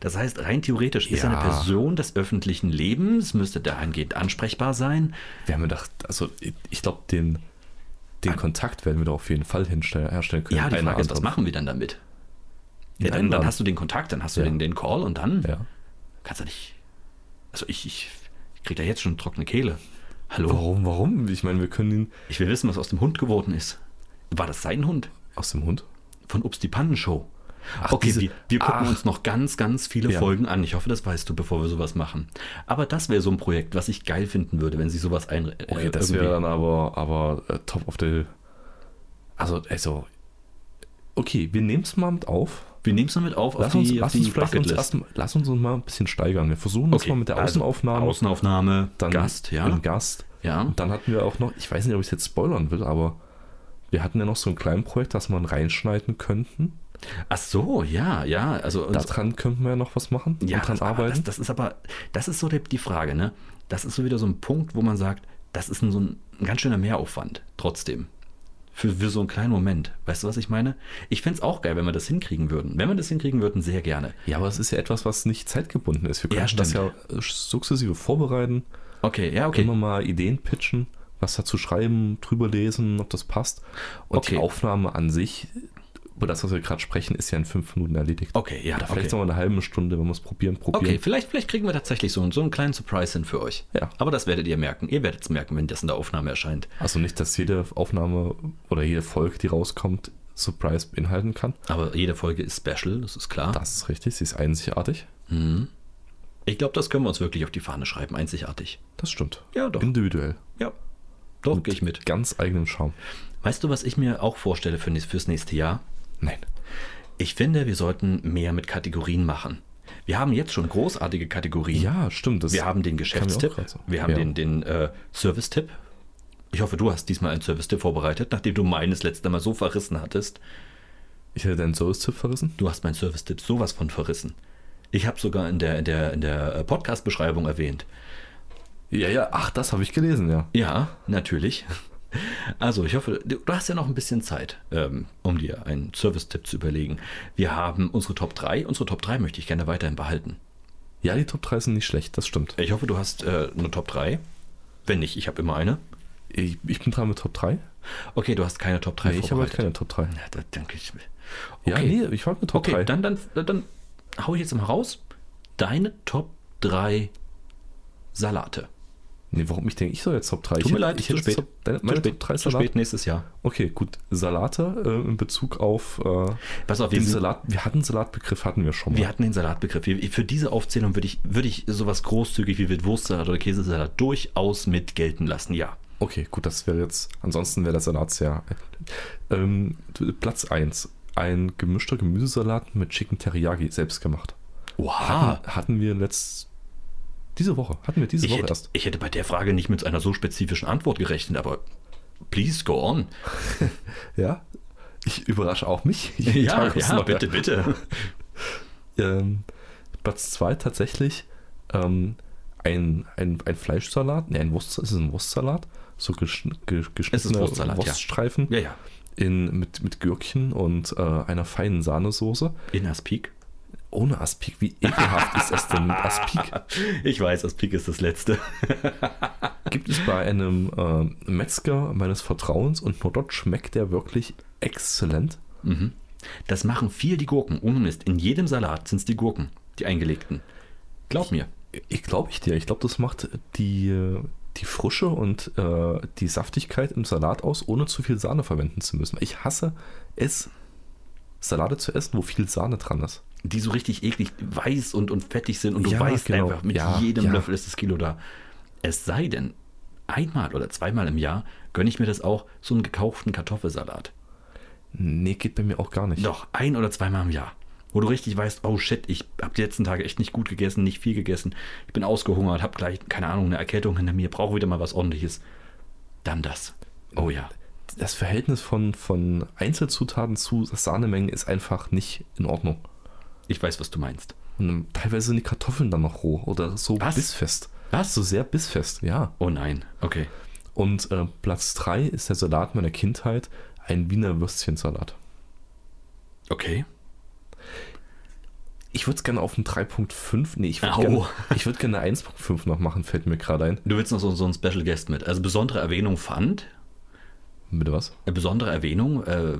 Das heißt, rein theoretisch ist er Ja. eine Person des öffentlichen Lebens, müsste dahingehend ansprechbar sein. Wir haben gedacht, also ich, ich glaube, den, den Kontakt werden wir da auf jeden Fall herstellen können. Ja, die Frage ist, was machen wir dann damit? Ja, dann, dann hast du den Kontakt, dann hast du Ja. den, den Call und dann Ja. kannst du nicht. Also ich, ich, ich krieg da jetzt schon trockene Kehle. Hallo? Warum, warum? Ich meine, wir können ihn Ich will wissen, was aus dem Hund geworden ist. War das sein Hund? aus dem Hund. Von Ups die Pannenshow. Ach, okay, diese- wir, wir gucken ach. uns noch ganz, ganz viele Ja. Folgen an. Ich hoffe, das weißt du, bevor wir sowas machen. Aber das wäre so ein Projekt, was ich geil finden würde, wenn sie sowas ein. Okay, äh, das wäre dann aber, aber äh, top of the. Also, also. Okay, wir nehmen es mal mit auf. Wir nehmen es mal mit auf, auf Lass uns, die, lass auf uns vielleicht uns erst, lass uns uns mal ein bisschen steigern. Wir versuchen das mal mit der also Außenaufnahme. Außenaufnahme, dann Gast, ja. Ein Gast. Ja. Und dann hatten wir auch noch, ich weiß nicht, ob ich es jetzt spoilern will, aber wir hatten ja noch so ein kleines Projekt, das man reinschneiden könnten. Ach so, ja, ja. Also, Daran könnten wir ja noch was machen ja, und dran aber arbeiten. das, das ist aber, das ist so die, die Frage, ne? Das ist so wieder so ein Punkt, wo man sagt, das ist ein, so ein, ein ganz schöner Mehraufwand, trotzdem. Für, für so einen kleinen Moment. Weißt du, was ich meine? Ich fände es auch geil, wenn wir das hinkriegen würden. Wenn wir das hinkriegen würden, sehr gerne. ja, aber es ist ja etwas, was nicht zeitgebunden ist. Wir Ja, können das ja stimmt. äh, sukzessive vorbereiten, Okay, ja, okay. immer mal Ideen pitchen, was dazu schreiben, drüber lesen, ob das passt. Und Okay. die Aufnahme an sich, über das, was wir gerade sprechen, ist ja in fünf Minuten erledigt. Okay, ja, Oder vielleicht okay. noch eine halbe Stunde, wenn wir es probieren, probieren. Okay, vielleicht, vielleicht kriegen wir tatsächlich so, so einen kleinen Surprise hin für euch. Ja. Aber das werdet ihr merken. Ihr werdet es merken, wenn das in der Aufnahme erscheint. Also nicht, dass jede Aufnahme oder jede Folge, die rauskommt, Surprise beinhalten kann. Aber jede Folge ist special, das ist klar. Das ist richtig, sie ist einzigartig. Ich glaube, das können wir uns wirklich auf die Fahne schreiben. Einzigartig. Das stimmt. Ja, doch. Individuell. Ja. Doch, gehe ich mit. Ganz eigenem Charme. Weißt du, was ich mir auch vorstelle für, fürs nächste Jahr? Nein. Ich finde, wir sollten mehr mit Kategorien machen. Wir haben jetzt schon großartige Kategorien. Ja, stimmt. Das wir haben den Geschäftstipp, so. wir haben ja. den, den äh, Service-Tipp. Ich hoffe, du hast diesmal einen Service-Tipp vorbereitet, nachdem du meines letzte Mal so verrissen hattest. Ich hätte deinen Service-Tipp verrissen. Du hast meinen Service-Tipp sowas von verrissen. Ich habe sogar in der, in der, in der äh, Podcast-Beschreibung erwähnt. Ja, ja, ach, das habe ich gelesen, ja. Ja, natürlich. Also, ich hoffe, du hast ja noch ein bisschen Zeit, ähm, um dir einen Service-Tipp zu überlegen. Wir haben unsere Top 3. Unsere Top 3 möchte ich gerne weiterhin behalten. Ja, die Top 3 sind nicht schlecht, das stimmt. Ich hoffe, du hast äh, eine Top 3. Wenn nicht, ich habe immer eine. Ich, ich bin dran mit Top 3. Okay, du hast keine Top 3 Nee, ich habe halt keine Top 3. Ja, da danke ich. Ja, nee, ich war mit Top Okay, 3. dann, dann, dann hau ich jetzt mal raus. Deine Top 3 Salate. Nee, warum ich denke, ich soll jetzt Top 3. Tut mir leid, ich hätte spät. Top, deine, meine spät, Top 3 zu Salat. spät nächstes Jahr. Okay, gut. Salate äh, in Bezug auf äh, Pass auf, wir, den sind, Salat. Wir hatten Salatbegriff, hatten wir schon mal. wir hatten den Salatbegriff. Wir- Für diese Aufzählung würde ich, würde ich sowas großzügig wie Wurstsalat oder Käsesalat durchaus mit gelten lassen. Ja. Okay, gut, das wäre jetzt. Ansonsten wäre der Salat sehr. Ähm, Platz 1. Ein gemischter Gemüsesalat mit Chicken Teriyaki, selbst gemacht. Oha. Hatten, hatten wir letzt. Diese Woche. Hatten wir diese Ich Woche hätte, erst. ich hätte bei der Frage nicht mit einer so spezifischen Antwort gerechnet, aber please go on. Ja. Ich überrasche auch mich. Ja, ja, bitte, bitte. Ähm, Platz 2 tatsächlich ähm, ein, ein, ein Fleischsalat, ne, ein Wurst, es ist ein Wurstsalat, so gesch, ge, geschnittene Wurstsalat, ja. Wurststreifen Ja, ja. in, mit, mit Gürkchen und äh, einer feinen Sahnesoße. In Aspik. Ohne Aspik, wie ekelhaft ist das denn mit Aspik? Ich weiß, Aspik ist das Letzte. Gibt es bei einem äh, Metzger meines Vertrauens und nur dort schmeckt der wirklich exzellent. Mhm. Das machen viel die Gurken. Ohne Mist. In jedem Salat sind es die Gurken, die eingelegten. Glaub mir. Ich glaube ich dir. Ich glaube, das macht die, die Frische und äh, die Saftigkeit im Salat aus, ohne zu viel Sahne verwenden zu müssen. Ich hasse es, Salate zu essen, wo viel Sahne dran ist. Die so richtig eklig weiß und, und fettig sind und du Ja, weißt genau. einfach, mit Ja, jedem ja. Löffel ist das Kilo da. Es sei denn, einmal oder zweimal im Jahr gönne ich mir das auch, so einen gekauften Kartoffelsalat. Nee, geht bei mir auch gar nicht. Doch, ein oder zweimal im Jahr. Wo du richtig weißt, oh shit, ich habe die letzten Tage echt nicht gut gegessen, nicht viel gegessen. Ich bin ausgehungert, habe gleich, keine Ahnung, eine Erkältung hinter mir, brauche wieder mal was ordentliches. Dann das. Oh ja. Das Verhältnis von, von Einzelzutaten zu Sahnemengen ist einfach nicht in Ordnung. Ich weiß, was du meinst. Und teilweise sind die Kartoffeln dann noch roh oder so Was? bissfest. Was? So sehr bissfest, ja. Oh nein. Okay. Und äh, Platz 3 ist der Salat meiner Kindheit, ein Wiener Würstchensalat. Okay. Ich würde es gerne auf einen 3.5, nee, ich würde gerne, würd gerne eine 1.5 noch machen, fällt mir gerade ein. Du willst noch so, so einen Special Guest mit. Also besondere Erwähnung fand. Bitte was? Eine besondere Erwähnung. Äh,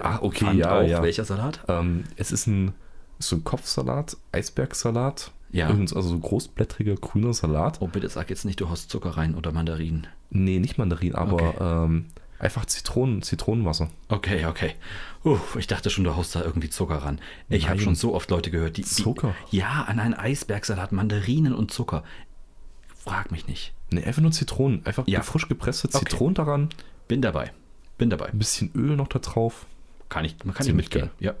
Ah, okay, fand ja, auch, ja. Welcher Salat? Ähm, es ist ein, so ein Kopfsalat, Eisbergsalat, Ja. also so großblättriger grüner Salat. Oh, bitte sag jetzt nicht, du hast Zucker rein oder Mandarinen. Nee, nicht Mandarin, aber Okay. ähm, einfach Zitronen, Zitronenwasser. Okay, okay. Uff, ich dachte schon, du haust da irgendwie Zucker ran. Ich habe schon so oft Leute gehört, die. die Zucker? Ja, an einen Eisbergsalat, Mandarinen und Zucker. Frag mich nicht. Nee, einfach nur Zitronen. Einfach Ja. frisch gepresste Okay. Zitronen daran, Bin dabei. Bin dabei. ein bisschen Öl noch da drauf. Kann ich, man kann ich Ziemlich mitgehen. Ja.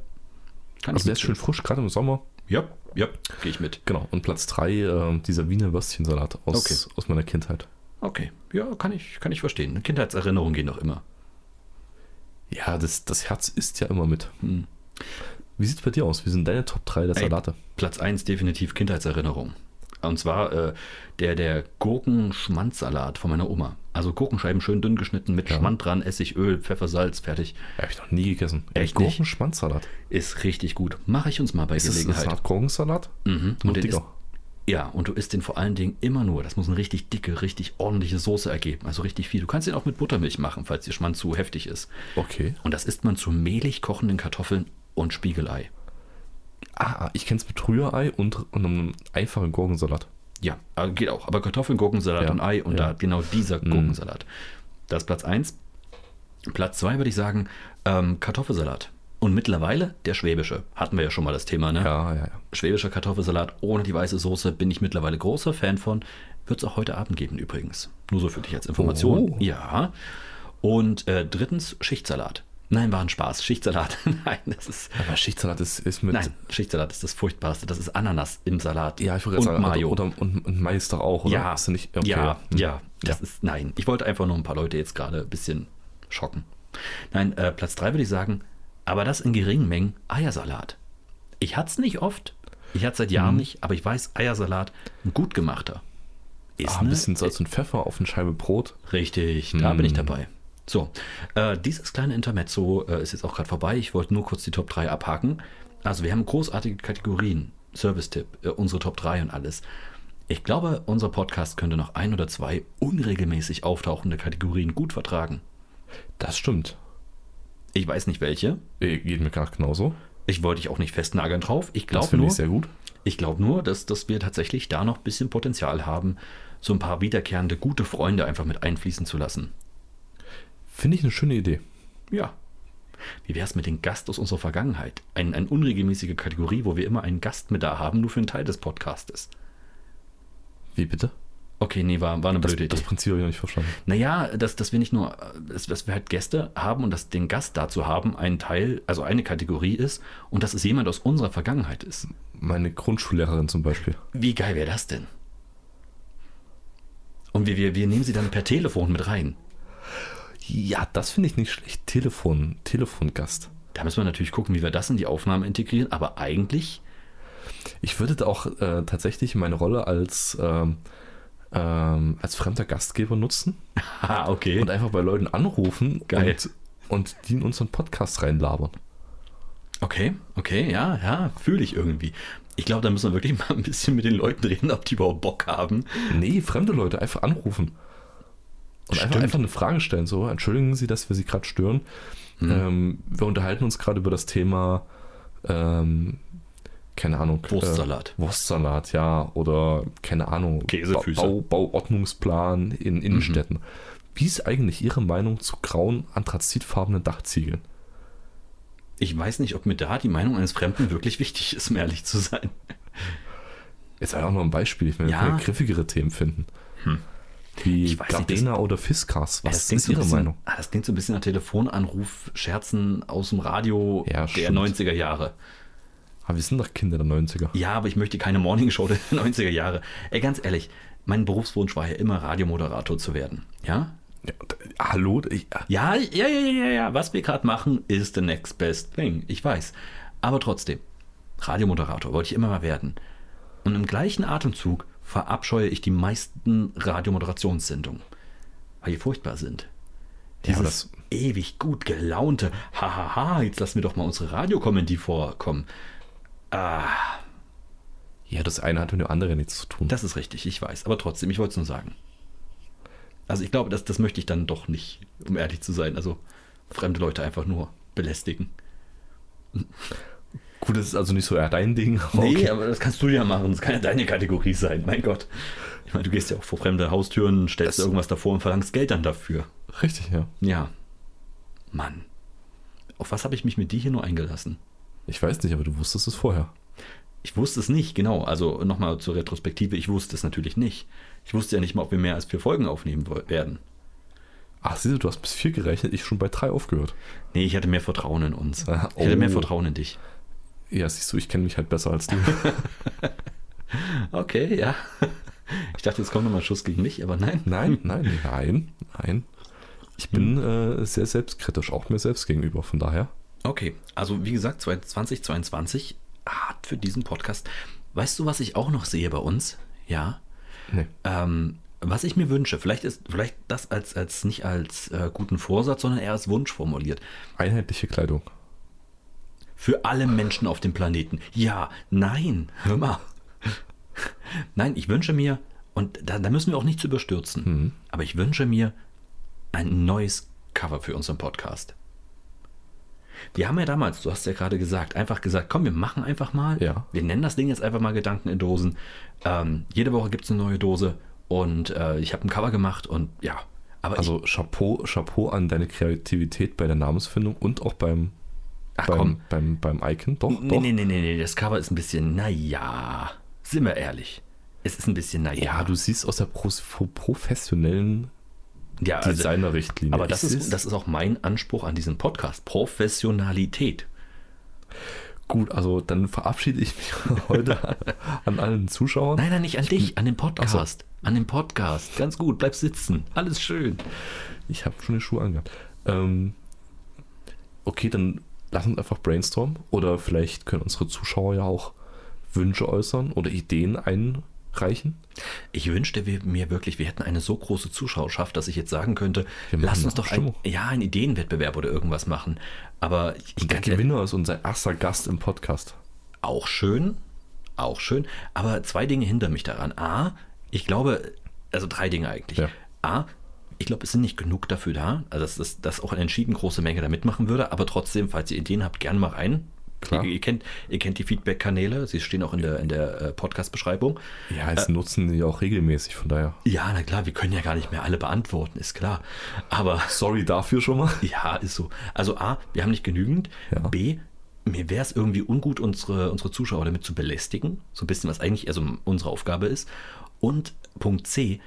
Kann Also der ist schön frisch, gerade im Sommer. Ja, ja, gehe ich mit. Genau. Und Platz 3, äh, dieser Wiener Würstchensalat aus, Okay. aus meiner Kindheit. Okay, ja, kann ich, kann ich verstehen. Kindheitserinnerungen gehen doch immer. Ja, das, das Herz isst ja immer mit. Hm. Wie sieht es bei dir aus? Wie sind deine Top 3 der Ey. Salate? Platz 1 definitiv Kindheitserinnerung. Und zwar äh, der, der Gurkenschmandsalat von meiner Oma. Also Gurkenscheiben schön dünn geschnitten mit Ja. Schmand dran, Essig, Öl, Pfeffer, Salz, fertig. Habe ich noch nie gegessen. Echt nicht? Gurkenschwanzsalat. Ist richtig gut. Mache ich uns mal bei Ist das, ist das Gelegenheit. eine Art Gurkensalat? Mhm. Nur Und den dicker. isst, ja, und du isst den vor allen Dingen immer nur. Das muss eine richtig dicke, richtig ordentliche Soße ergeben. Also richtig viel. Du kannst den auch mit Buttermilch machen, falls der Schmand zu heftig ist. Okay. Und das isst man zu mehlig kochenden Kartoffeln und Spiegelei. Ah, ich kenne es mit Rührei und, und einem einfachen Gurkensalat. Ja, geht auch. Aber Kartoffeln, Gurkensalat Ja, und Ei und ja. da genau dieser Mhm. Gurkensalat. Das ist Platz 1. Platz 2 würde ich sagen, ähm, Kartoffelsalat. Und mittlerweile der schwäbische. Hatten wir ja schon mal das Thema, ne? Ja, ja, ja. Schwäbischer Kartoffelsalat ohne die weiße Soße bin ich mittlerweile großer Fan von. Wird es auch heute Abend geben übrigens. Nur so für dich als Information. Oh. Ja. Und äh, drittens Schichtsalat. Nein, war ein Spaß. Schichtsalat. Nein, das ist. Aber Schichtsalat ist, ist mit. Nein, Schichtsalat ist das Furchtbarste. Das ist Ananas im Salat. Ja, ich wollte sagen, Mayo. Oder, und, und Mais doch auch, oder? Ja, nicht, okay. ja, Hm. ja, das Ja. ist, nein, ich wollte einfach nur ein paar Leute jetzt gerade ein bisschen schocken. Nein, äh, Platz 3 würde ich sagen, aber das in geringen Mengen Eiersalat. Ich hatte es nicht oft, ich hatte es seit Mhm. Jahren nicht, aber ich weiß, Eiersalat, ein gut gemachter. ist Ah, ein bisschen Salz und Pfeffer auf eine Scheibe Brot. Richtig, da bin ich dabei. So, äh, dieses kleine Intermezzo äh, ist jetzt auch gerade vorbei. Ich wollte nur kurz die Top 3 abhaken. Also wir haben großartige Kategorien, Service-Tipp, äh, unsere Top 3 und alles. Ich glaube, unser Podcast könnte noch ein oder zwei unregelmäßig auftauchende Kategorien gut vertragen. Das stimmt. Ich weiß nicht welche. Äh, Geht mir gerade genauso. Ich wollte dich auch nicht festnageln drauf. Ich Das glaube finde nur, ich sehr gut. ich glaube nur, dass, dass wir tatsächlich da noch ein bisschen Potenzial haben, so ein paar wiederkehrende gute Freunde einfach mit einfließen zu lassen. Finde ich eine schöne Idee. Ja. Wie wäre es mit dem Gast aus unserer Vergangenheit? Ein, eine unregelmäßige Kategorie, wo wir immer einen Gast mit da haben, nur für einen Teil des Podcastes. Wie bitte? Okay, nee, war, war eine Das, blöde das Idee. Prinzip habe ich noch nicht verstanden. Naja, dass, dass wir nicht nur, dass, dass wir halt Gäste haben und dass den Gast dazu haben, ein Teil, also eine Kategorie ist und dass es jemand aus unserer Vergangenheit ist. Meine Grundschullehrerin zum Beispiel. Wie geil wäre das denn? Und wir, wir, wir nehmen sie dann per Telefon mit rein. Ja, das finde ich nicht schlecht. Telefon, Telefongast. Da müssen wir natürlich gucken, wie wir das in die Aufnahmen integrieren, aber eigentlich, Ich würde da auch äh, tatsächlich meine Rolle als, ähm, ähm, als fremder Gastgeber nutzen ah, okay. und einfach bei Leuten anrufen Geil. Und, und die in unseren Podcast reinlabern. Okay, okay, ja, ja, fühle ich irgendwie. Ich glaube, da müssen wir wirklich mal ein bisschen mit den Leuten reden, ob die überhaupt Bock haben. Nee, fremde Leute einfach anrufen. Und einfach, einfach eine Frage stellen. So, entschuldigen Sie, dass wir Sie gerade stören. Mhm. Ähm, wir unterhalten uns gerade über das Thema, ähm, keine Ahnung. Wurstsalat. Äh, Wurstsalat, ja. Oder, keine Ahnung. Käsefüße. Bau, Bauordnungsplan in Innenstädten. Wie ist eigentlich Ihre Meinung zu grauen, anthrazitfarbenen Dachziegeln? Ich weiß nicht, ob mir da die Meinung eines Fremden wirklich wichtig ist, um ehrlich zu sein. Jetzt einfach nur ein Beispiel. Ich will Ja. Hm. griffigere Themen finden. Wie Ich weiß nicht, Gardena oder Fiskars. Was ist Ihre bisschen, Meinung? Ah, das klingt so ein bisschen nach Telefonanruf, Scherzen aus dem Radio Ja, der stimmt. 90er Jahre. Aber wir sind doch Kinder der 90er. Ja, aber ich möchte keine Morningshow der 90er Jahre. Ey, ganz ehrlich, mein Berufswunsch war ja immer, Radiomoderator zu werden. Ja? Ja, hallo? Ich, Ja, ja, ja, ja, ja, ja. Was wir gerade machen, ist the next best thing. Ich weiß. Aber trotzdem, Radiomoderator wollte ich immer mal werden. Und im gleichen Atemzug verabscheue ich die meisten Radiomoderationssendungen, weil die furchtbar sind. Ja, Dieses ewig gut gelaunte, hahaha, jetzt lassen wir doch mal unsere Radiokomödie vorkommen. Ah, ja, das eine hat mit dem anderen nichts zu tun. das ist richtig, ich weiß. Aber trotzdem, ich wollte es nur sagen. Also ich glaube, das, das möchte ich dann doch nicht, um ehrlich zu sein. Also fremde Leute einfach nur belästigen. Gut, das ist also nicht so eher dein Ding. aber Nee, okay. aber das kannst du ja machen. Das kann ja deine Kategorie sein. Mein Gott. Ich meine, du gehst ja auch vor fremde Haustüren, stellst Das- irgendwas davor und verlangst Geld dann dafür. Richtig, ja. Ja. Mann. Auf was habe ich mich mit dir hier nur eingelassen? Ich weiß nicht, aber du wusstest es vorher. Ich wusste es nicht, genau. Also nochmal zur Retrospektive, ich wusste es natürlich nicht. Ich wusste ja nicht mal, ob wir mehr als vier Folgen aufnehmen werden. Ach, siehst du, du hast bis vier gerechnet, ich schon bei drei aufgehört. Nee, ich hatte mehr Vertrauen in uns. Ah, Ich hatte mehr oh. Vertrauen in dich. Ja, siehst du, ich kenne mich halt besser als du. Okay, ja. Ich dachte, jetzt kommt nochmal Schuss gegen mich, aber nein. nein, nein, nein, nein. Ich bin äh, sehr selbstkritisch, auch mir selbst gegenüber, von daher. Okay, also wie gesagt, 2022 hat für diesen Podcast. Weißt du, was ich auch noch sehe bei uns? Ja. Nee. Ähm, was ich mir wünsche, vielleicht ist vielleicht das als, als nicht als äh, guten Vorsatz, sondern eher als Wunsch formuliert. Einheitliche Kleidung. Für alle Menschen auf dem Planeten. Ja, nein, hör mal. Nein, ich wünsche mir, und da, da müssen wir auch nicht zu überstürzen, Mhm. aber ich wünsche mir ein neues Cover für unseren Podcast. Wir haben ja damals, du hast ja gerade gesagt, einfach gesagt, komm, wir machen einfach mal. Ja. Wir nennen das Ding jetzt einfach mal Gedanken in Dosen. Ähm, jede Woche gibt es eine neue Dose und äh, ich habe ein Cover gemacht und ja. Aber Also Chapeau, Chapeau an deine Kreativität bei der Namensfindung und auch beim, Ach, beim, komm. beim, beim Icon. Doch, nee, doch. nee, nee, nee, nee, das Cover ist ein bisschen, naja, sind wir ehrlich. Es ist ein bisschen, naja. Ja, du siehst aus der pro, pro, professionellen ja, also, Designerrichtlinie. aber das ist, das ist auch mein Anspruch an diesem Podcast. Professionalität. gut. Also dann verabschiede ich mich heute an allen Zuschauern. Nein, nein, nicht an dich, an den Podcast. An den Podcast. Ganz gut, bleib sitzen. Alles schön. Ich habe schon die Schuhe angehabt. Ähm, okay, dann lass uns einfach brainstormen. Oder vielleicht können unsere Zuschauer ja auch Wünsche äußern oder Ideen ein, reichen. Ich wünschte mir wirklich, wir hätten eine so große Zuschauerschaft, dass ich jetzt sagen könnte, lass uns doch ein, ja, einen Ideenwettbewerb oder irgendwas machen. Aber ich, Der Gewinner ist unser erster Gast im Podcast. auch schön, auch schön. Aber zwei Dinge hindern mich daran. A, ich glaube, also drei Dinge eigentlich. Ja. A, ich glaube, es sind nicht genug dafür da, also dass, dass, dass auch eine entschieden große Menge da mitmachen würde, aber trotzdem, falls ihr Ideen habt, gerne mal rein. Klar. Ihr, ihr, kennt, ihr kennt die Feedback-Kanäle, sie stehen auch in der, in der äh, Podcast-Beschreibung. Ja, es nutzen die auch regelmäßig, von daher. Ja, na klar, wir können ja gar nicht mehr alle beantworten, ist klar. Aber Sorry dafür schon mal. ja, ist so. Also A, wir haben nicht genügend. Ja. B, mir wäre es irgendwie ungut, unsere, unsere Zuschauer damit zu belästigen. So ein bisschen, was eigentlich also unsere Aufgabe ist. Und Punkt C,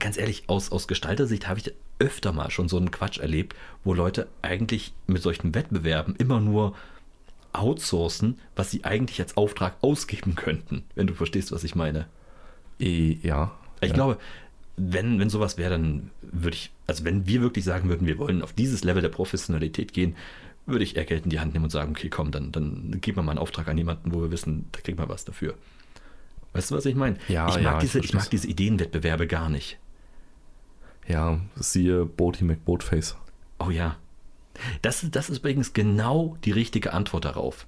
ganz ehrlich, aus, aus Gestaltersicht habe ich öfter mal schon so einen Quatsch erlebt, wo Leute eigentlich mit solchen Wettbewerben immer nur outsourcen, was sie eigentlich als Auftrag ausgeben könnten, wenn du verstehst, was ich meine. Ja. Ich ja. glaube, wenn, wenn sowas wäre, dann würde ich, also wenn wir wirklich sagen würden, wir wollen auf dieses Level der Professionalität gehen, würde ich eher Geld in die Hand nehmen und sagen, okay, komm, dann, dann geben wir mal einen Auftrag an jemanden, wo wir wissen, da kriegt man was dafür. Weißt du, was ich meine? Ja, ich mag, ja, ich diese, ich versteh's. mag diese Ideenwettbewerbe gar nicht. Ja, siehe Boaty McBoatface. Oh ja. Das, ist- das ist übrigens genau die richtige Antwort darauf.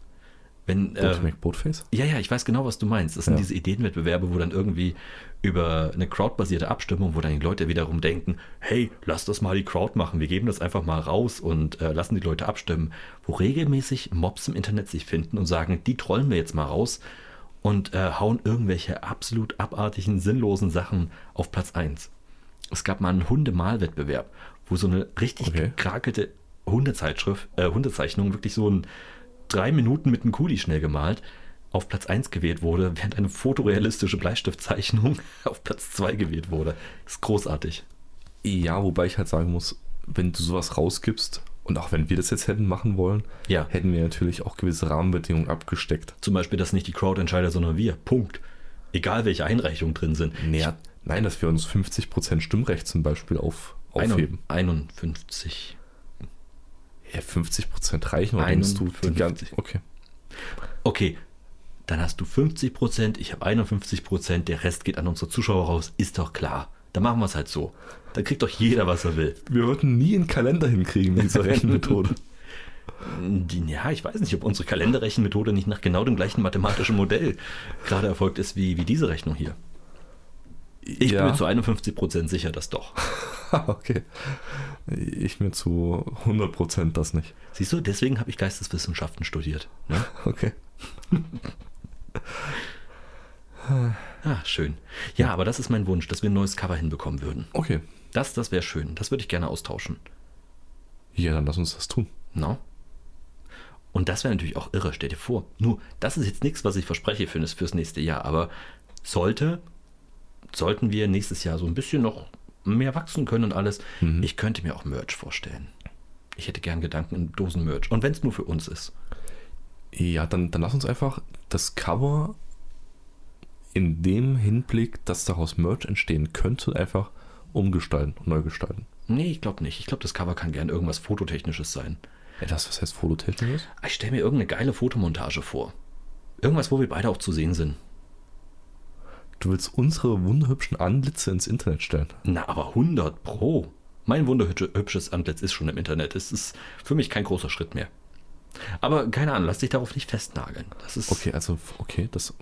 Wenn, Boaty äh, McBoatface? Ja, ja, ich weiß genau, was du meinst. Das sind Ja. diese Ideenwettbewerbe, wo dann irgendwie über eine crowdbasierte Abstimmung, wo dann die Leute wiederum denken, hey, lass das mal die Crowd machen, wir geben das einfach mal raus und äh, lassen die Leute abstimmen, wo regelmäßig Mobs im Internet sich finden und sagen, die trollen wir jetzt mal raus und äh, hauen irgendwelche absolut abartigen, sinnlosen Sachen auf Platz 1. Es gab mal einen Hundemalwettbewerb, wo so eine richtig Okay. gekrakelte Hundezeitschrift, äh, Hundezeichnung, wirklich so ein drei Minuten mit einem Kuli schnell gemalt, auf Platz 1 gewählt wurde, während eine fotorealistische Bleistiftzeichnung auf Platz 2 gewählt wurde. Ist großartig. Ja, wobei ich halt sagen muss, wenn du sowas rausgibst, und auch wenn wir das jetzt hätten machen wollen, Ja. hätten wir natürlich auch gewisse Rahmenbedingungen abgesteckt. Zum Beispiel, dass nicht die Crowd entscheidet, sondern wir. Punkt. Egal, welche Einreichungen drin sind. Naja, nein, dass wir uns 50% Stimmrecht zum Beispiel auf, aufheben. 51. Ja, 50% reichen oder denkst du die 51. ganze. Okay. Okay, dann hast du 50 Prozent, ich habe 51 Prozent, der Rest geht an unsere Zuschauer raus. Ist doch klar. Dann machen wir es halt so. Dann kriegt doch jeder, was er will. Wir würden nie einen Kalender hinkriegen mit dieser Rechenmethode. Ja, ich weiß nicht, ob unsere Kalenderrechenmethode nicht nach genau dem gleichen mathematischen Modell gerade erfolgt ist wie, wie diese Rechnung hier. Ich bin mir zu 51 Prozent sicher, dass doch. okay. Ich mir zu 100% das nicht. Siehst du, deswegen habe ich Geisteswissenschaften studiert. Ne? Okay. Ah, schön. Ja, aber das ist mein Wunsch, dass wir ein neues Cover hinbekommen würden. Okay. Das, das wäre schön. Das würde ich gerne austauschen. Ja, dann lass uns das tun. No? Und das wäre natürlich auch irre, stell dir vor. Nur, das ist jetzt nichts, was ich verspreche für das, fürs nächste Jahr, aber sollte, sollten wir nächstes Jahr so ein bisschen noch mehr wachsen können und alles, Mhm. ich könnte mir auch Merch vorstellen. Ich hätte gern Gedanken in Dosen Merch. Und wenn es nur für uns ist. Ja, dann, dann lass uns einfach das Cover in dem Hinblick, dass daraus Merch entstehen könnte, einfach umgestalten und neu gestalten. Nee, ich glaube nicht. Ich glaube, das Cover kann gern irgendwas Fototechnisches sein. Ja, das, was heißt Fototechnisches? Ich stelle mir irgendeine geile Fotomontage vor. Irgendwas, wo wir beide auch zu sehen sind. Du willst unsere wunderhübschen Antlitze ins Internet stellen. Na, aber 100 Pro. Mein wunderhübsches Antlitz ist schon im Internet. Es ist für mich kein großer Schritt mehr. Aber keine Ahnung, lass dich darauf nicht festnageln. Das ist. Okay, also, okay, das.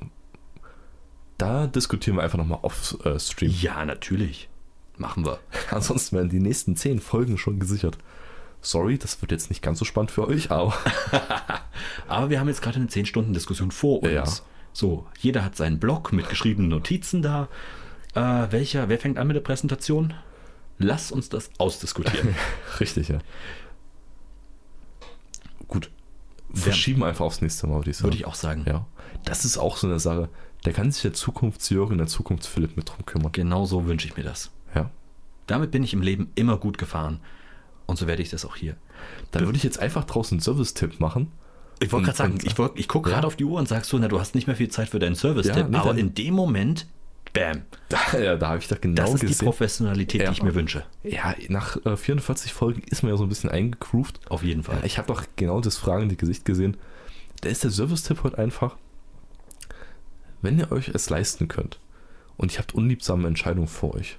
Da diskutieren wir einfach nochmal off-stream. Ja, natürlich. Machen wir. Ansonsten werden die nächsten zehn Folgen schon gesichert. Sorry, das wird jetzt nicht ganz so spannend für euch, aber Aber wir haben jetzt gerade eine 10-Stunden-Diskussion vor uns. Ja. So, jeder hat seinen Blog mit geschriebenen Notizen da. Äh, welcher, wer fängt an mit der Präsentation? Lass uns das ausdiskutieren. richtig, ja. Gut. Verschieben einfach aufs nächste Mal, würde ich sagen. Würde ich auch sagen. Ja. Das ist auch so eine Sache. Da kann sich der Zukunftsjörg und der Zukunftsphilipp mit drum kümmern. Genau so wünsche ich mir das. Ja. Damit bin ich im Leben immer gut gefahren. Und so werde ich das auch hier. Dann würde ich jetzt einfach draußen einen Service-Tipp machen. Ich wollte Und- gerade sagen, und- ich, wollt- ich gucke Ja. gerade auf die Uhr und sagst so, na, du hast nicht mehr viel Zeit für deinen Service-Tipp. Ja, nee, aber in dem Moment, bam, Da, ja, da habe ich da genau das ist die gesehen. Professionalität, Ja. die ich mir wünsche. Ja, nach äh, 44 Folgen ist man ja so ein bisschen eingegroovt. Auf jeden Fall. Ich habe doch genau das fragende Gesicht gesehen. Da ist der Service-Tipp heute einfach, wenn ihr euch es leisten könnt, und ihr habt unliebsame Entscheidungen vor euch.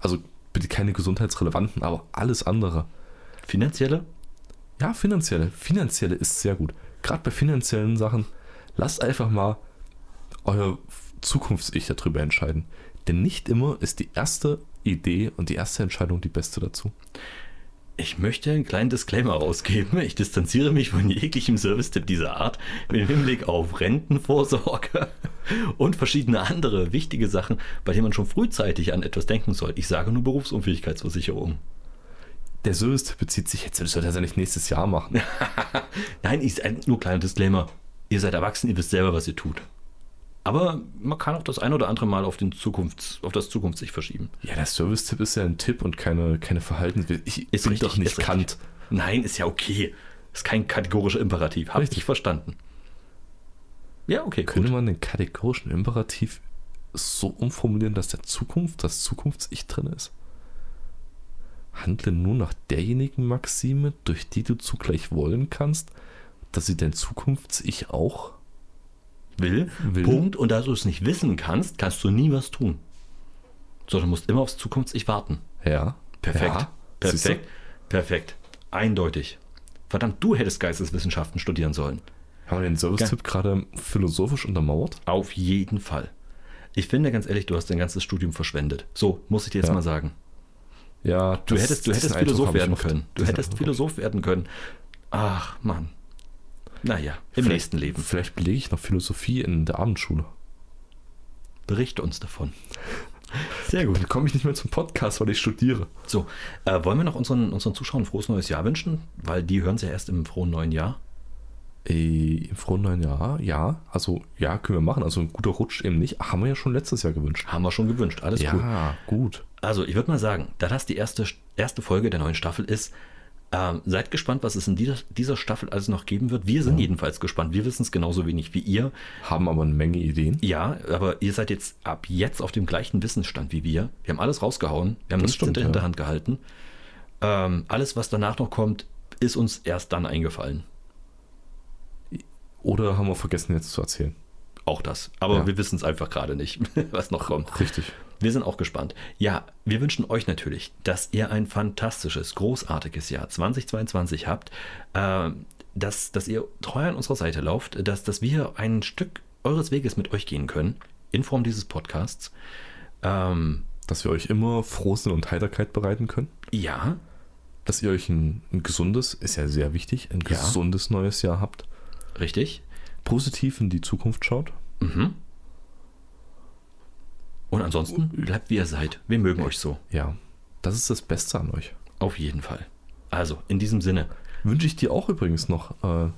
Also bitte keine gesundheitsrelevanten, aber alles andere. Finanzielle? Ja, finanzielle. Finanzielle ist sehr gut. Gerade bei finanziellen Sachen, lasst einfach mal euer Zukunfts-Ich darüber entscheiden. Denn nicht immer ist die erste Idee und die erste Entscheidung die beste dazu. Ich möchte einen kleinen Disclaimer rausgeben. Ich distanziere mich von jeglichem Service-Tipp dieser Art im Hinblick auf Rentenvorsorge und verschiedene andere wichtige Sachen, bei denen man schon frühzeitig an etwas denken soll. Ich sage nur Berufsunfähigkeitsversicherung. Der Service-Tipp bezieht sich jetzt, das soll er ja nicht nächstes Jahr machen. Nein, ich, nur kleiner Disclaimer. Ihr seid erwachsen, ihr wisst selber, was ihr tut. Aber man kann auch das ein oder andere Mal auf, den Zukunfts-, auf das Zukunftssicht verschieben. Ja, der Service-Tipp ist ja ein Tipp und keine, keine Verhaltensweise. Ich Ist bin richtig, doch nicht Kant. richtig. Nein, ist ja okay. Ist kein kategorischer Imperativ. Hab Richtig. ich verstanden. Ja, okay, Könnte gut. man den kategorischen Imperativ so umformulieren, dass der Zukunft, das Zukunfts-Ich drin ist? Handle nur nach derjenigen Maxime, durch die du zugleich wollen kannst, dass sie dein Zukunfts-Ich auch Will, Will. Punkt. Und da du es nicht wissen kannst, kannst du nie was tun. Sondern musst immer aufs Zukunfts-Ich warten. Ja. Perfekt. Ja, du? Perfekt. Perfekt. Eindeutig. Verdammt, du hättest Geisteswissenschaften studieren sollen. Haben wir den Service-Tipp gerade philosophisch untermauert? Auf jeden Fall. Ich finde ganz ehrlich, du hast dein ganzes Studium verschwendet. So, muss ich dir jetzt Ja. mal sagen. Ja, Du das- hättest, du hättest Philosoph werden können. Du hättest Philosoph werden können. Ach, Mann. Naja, im Vielleicht- nächsten Leben. Vielleicht belege ich noch Philosophie in der Abendschule. Berichte uns davon. Sehr gut. Dann komme ich nicht mehr zum Podcast, weil ich studiere. So, äh, wollen wir noch unseren, unseren Zuschauern ein frohes neues Jahr wünschen? Weil die hören sie ja erst im frohen neuen Jahr. Äh, Im frohen neuen Jahr, ja. Also, ja, können wir machen. Also, ein guter Rutsch eben nicht. Haben wir ja schon letztes Jahr gewünscht. Haben wir schon gewünscht. Alles ja, cool. gut. Also, ich würde mal sagen, da das die erste, erste Folge der neuen Staffel ist, ähm, seid gespannt, was es in dieser, dieser Staffel alles noch geben wird. Wir sind jedenfalls gespannt. Wir wissen es genauso wenig wie ihr. Haben aber eine Menge Ideen. Ja, aber ihr seid jetzt ab jetzt auf dem gleichen Wissensstand wie wir. Wir haben alles rausgehauen. Wir haben Das nichts stimmt, in der ja. Hinterhand gehalten. Ähm, alles, was danach noch kommt, ist uns erst dann eingefallen. Oder haben wir vergessen jetzt zu erzählen? Auch das. Aber Ja. wir wissen es einfach gerade nicht, was noch kommt. Richtig. Wir sind auch gespannt. Ja, wir wünschen euch natürlich, dass ihr ein fantastisches, großartiges Jahr 2022 habt, äh, dass, dass ihr treu an unserer Seite lauft, dass, dass wir ein Stück eures Weges mit euch gehen können, in Form dieses Podcasts. Ähm, Dass wir euch immer Frohsinn und Heiterkeit bereiten können. ja, Dass ihr euch ein, ein gesundes, ist ja sehr wichtig, ein Ja. gesundes neues Jahr habt. richtig. Positiv in die Zukunft schaut. Mhm. Und ansonsten bleibt wie ihr seid. Wir mögen euch so. Ja, das ist das Beste an euch. Auf jeden Fall. Also, in diesem Sinne, Wünsche ich dir auch übrigens noch. Äh,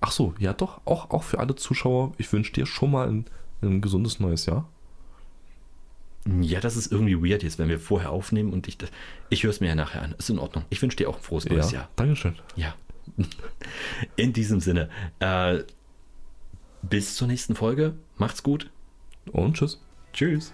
ach so, ja doch, auch, auch für alle Zuschauer. Ich wünsche dir schon mal ein, ein gesundes neues Jahr. Ja, das ist irgendwie weird jetzt, wenn wir vorher aufnehmen und ich. Ich höre es mir ja nachher an. Ist in Ordnung. Ich wünsche dir auch ein frohes neues Jahr. Dankeschön. Ja. In diesem Sinne. Äh, bis zur nächsten Folge. Macht's gut. Und tschüss. Tschüss.